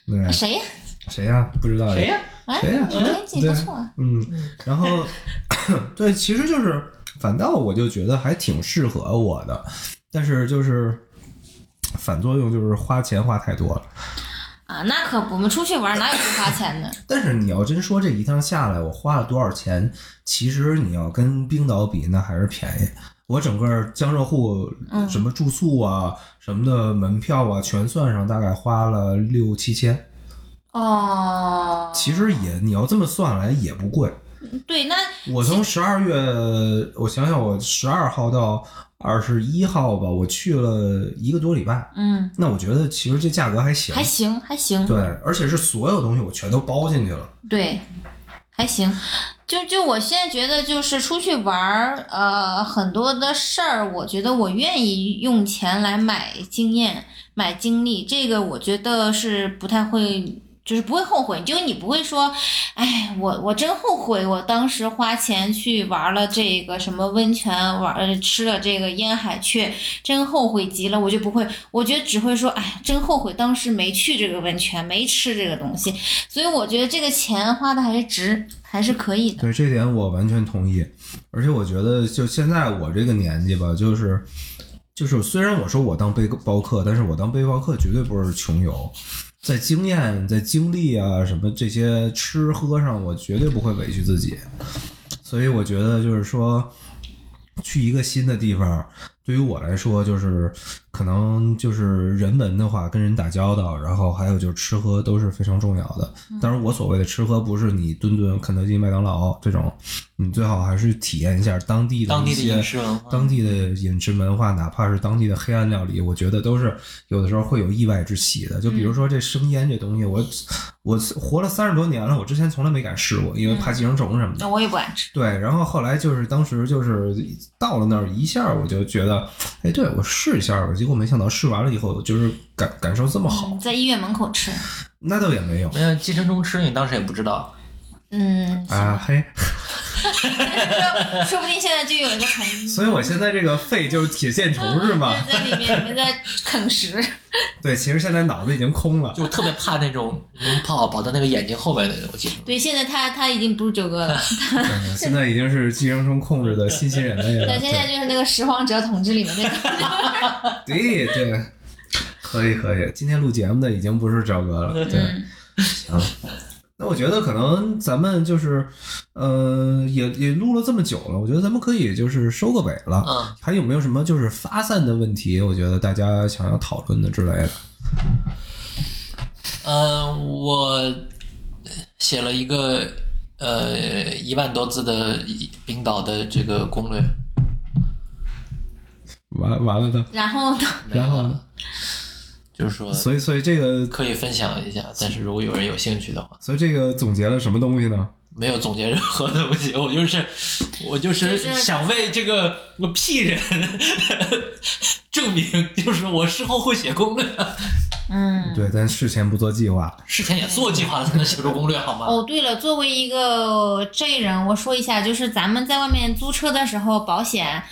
E: 对
C: 谁呀？
E: 谁呀、不知道
D: 谁呀？
C: 啊，
E: 谁呀
C: 你年纪不错啊。
E: 嗯，然后 对，其实就是反倒我就觉得还挺适合我的，但是就是反作用就是花钱花太多了。
C: 啊，那可不，我们出去玩哪有不花钱的？
E: 但是你要真说这一趟下来我花了多少钱，其实你要跟冰岛比，那还是便宜。我整个江浙沪
C: 嗯
E: 什么住宿啊、什么的门票啊，全算上大概花了六七千。
C: 哦，
E: 其实也你要这么算来也不贵。
C: 对，那
E: 我从十二月，我想想，我十二号到二十一号吧，我去了一个多礼拜。
C: 嗯，
E: 那我觉得其实这价格还行，
C: 还行，还行。
E: 对，而且是所有东西我全都包进去了。
C: 对，还行，就就我现在觉得，就是出去玩儿，呃，很多的事儿，我觉得我愿意用钱来买经验、买经历，这个我觉得是不太会。就是不会后悔，就你不会说，哎，我我真后悔，我当时花钱去玩了这个什么温泉，玩吃了这个烟海雀，真后悔极了。我就不会，我觉得只会说，哎，真后悔当时没去这个温泉，没吃这个东西。所以我觉得这个钱花的还是值，还是可以的。
E: 对这点我完全同意，而且我觉得就现在我这个年纪吧，就是就是虽然我说我当背包客，但是我当背包客绝对不是穷游，在经验、在经历啊什么这些吃喝上，我绝对不会委屈自己，所以我觉得就是说去一个新的地方。对于我来说，就是可能就是人文的话，跟人打交道，然后还有就是吃喝都是非常重要的。当然，我所谓的吃喝不是你顿顿肯德基、麦当劳这种，你最好还是体验一下当地的
D: 当地的饮食文化
E: 当地的饮食文化，哪怕是当地的黑暗料理，我觉得都是有的时候会有意外之喜的。就比如说这生腌这东西，我我活了三十多年了，我之前从来没敢试过，因为怕寄生虫什么的。
C: 那我也不敢吃。
E: 对，然后后来就是当时就是到了那儿一下，我就觉得，哎，对我试一下吧。结果没想到试完了以后，就是感感受这么好，
C: 在医院门口吃，
E: 那倒也没有
D: 没有寄生虫吃，你当时也不知道。
C: 嗯，
E: 啊，嘿，
C: 说说不定现在就有一个虫，
E: 所以我现在这个肺就是铁线虫是吗？
C: 在里面，你们在啃食。
E: 对，其实现在脑子已经空了。
D: 就特别怕那种能跑跑到那个眼睛后面的那种寄生虫。
C: 对，现在他他已经不是九哥了，
E: 现在已经是寄生虫控制的新新人类了。
C: 对，现在就是那个拾荒者统治里面那个。
E: 对对，可以可以。今天录节目的已经不是赵哥了，对，
C: 嗯
E: 行。那我觉得可能咱们就是，呃，也也录了这么久了，我觉得咱们可以就是收个尾了。
D: 嗯，
E: 还有没有什么就是发散的问题？我觉得大家想要讨论的之类的。
D: 呃，我写了一个呃一万多字的冰岛的这个攻略，
E: 完完了的，
C: 然后呢？
E: 然后呢？
D: 就是说
E: 所以所以这个，
D: 可以分享一下，但是如果有人有兴趣的话，
E: 所以这个总结了什么东西呢？
D: 没有总结任何东西，我就是我就是想为这个我屁人证明，就是我事后会写攻略，
C: 嗯。
E: 对，但事前不做计划。
D: 事前也做计划了才能写出攻略，好吗？
C: 哦，对了，作为一个 J 人，我说一下，就是咱们在外面租车的时候，保险，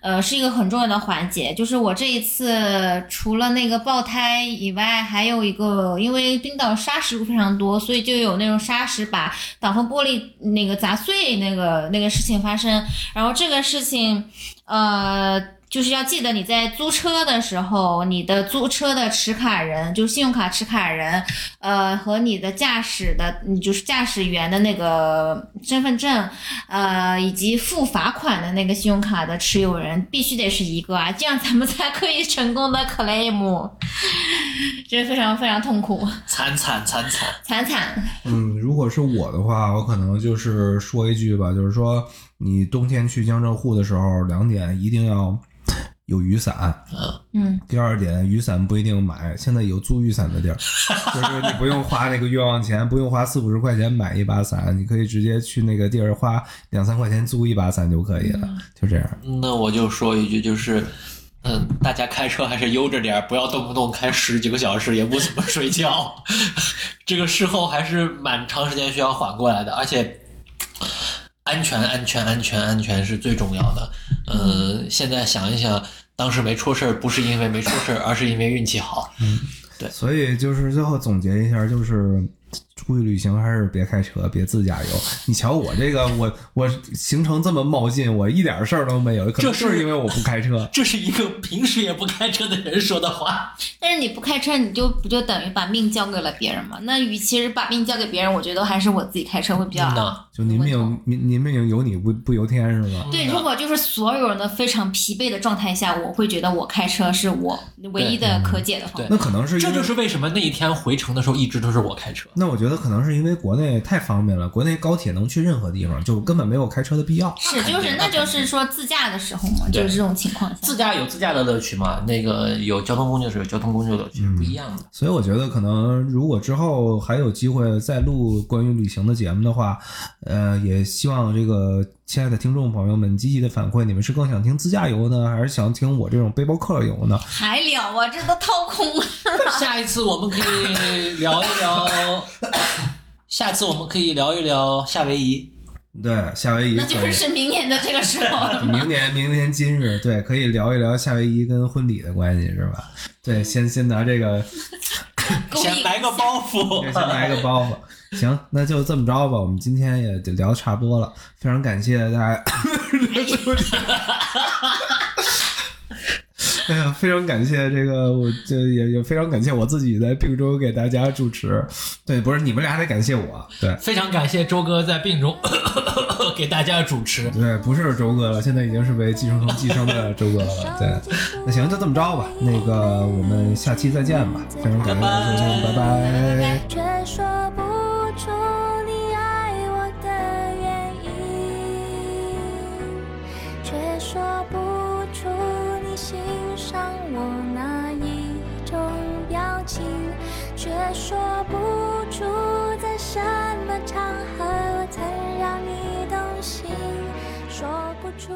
C: 呃，是一个很重要的环节。就是我这一次除了那个爆胎以外，还有一个，因为冰岛沙石非常多，所以就有那种沙石把挡风玻璃那个砸碎那个那个事情发生。然后这个事情，呃。就是要记得你在租车的时候，你的租车的持卡人，就是信用卡持卡人，呃，和你的驾驶的，你就是驾驶员的那个身份证，呃，以及付罚款的那个信用卡的持有人，必须得是一个啊，这样咱们才可以成功的 claim，这非常非常痛苦，
D: 惨惨惨惨，
C: 惨惨。
E: 嗯，如果是我的话，我可能就是说一句吧，就是说你冬天去江浙沪的时候，两点一定要有雨伞。
C: 嗯，
E: 第二点，雨伞不一定买，现在有租雨伞的地儿，就是你不用花那个冤枉钱，不用花四五十块钱买一把伞，你可以直接去那个地儿花两三块钱租一把伞就可以了，就这样。
D: 那我就说一句，就是，嗯，大家开车还是悠着点，不要动不动开十几个小时，也不怎么睡觉。这个事后还是蛮长时间需要缓过来的，而且安全、安全、安全、安全是最重要的。嗯，现在想一想，当时没出事儿，不是因为没出事儿，而是因为运气好。
E: 嗯，对所以就是最后总结一下，就是出去旅行还是别开车，别自驾游。你瞧我这个，我我行程这么冒进，我一点事儿都没有，可能
D: 这是
E: 就是因为我不开车。
D: 这是一个平时也不开车的人说的话。
C: 但是你不开车，你就不就等于把命交给了别人吗？那与其是把命交给别人，我觉得还是我自己开车会比较好。
D: 那
E: 就您
C: 问
E: 命您您命由你不不由天是吗？
C: 对，如果就是所有人的非常疲惫的状态下，我会觉得我开车是我唯一的可解的方
D: 对
C: 法。
E: 那可能是
D: 这就是为什么那一天回程的时候一直都是我开车。
E: 那我觉得可能是因为国内太方便了，国内高铁能去任何地方，就根本没有开车的必要。
C: 是，就是那就是说自驾的时候嘛，就是这种情况下。
D: 自驾有自驾的乐趣嘛，那个有交通工具的时候有交通工具的乐趣，不一样的。
E: 所以我觉得可能如果之后还有机会再录关于旅行的节目的话，呃，也希望这个亲爱的听众朋友们积极的反馈，你们是更想听自驾游呢，还是想听我这种背包客游呢？
C: 还聊啊，这都掏空了。
D: 下一次我们可以聊一聊，下次我们可以聊一聊夏威夷。
E: 对，夏威夷
C: 那就
E: 是
C: 是明年的这个时候了。
E: 明年明年今日，对，可以聊一聊夏威夷跟婚礼的关系，是吧？对，先先拿这个，
D: 先来个包袱，
E: 先来个包袱。行，那就这么着吧。我们今天也就聊得差不多了，非常感谢大家。哎呀，非常感谢这个，我这也也非常感谢我自己在病中给大家主持。对，不是你们俩得感谢我，对
D: 非常感谢周哥在病中 给大家主持。
E: 对，不是周哥了，现在已经是被寄生虫 寄生的周哥了。对，那行，就这么着吧。那个，我们下期再见吧。非常感谢大家收听，拜拜。
B: 却说上我那一种表情，却说不出在什么场合曾让你动心，说不出。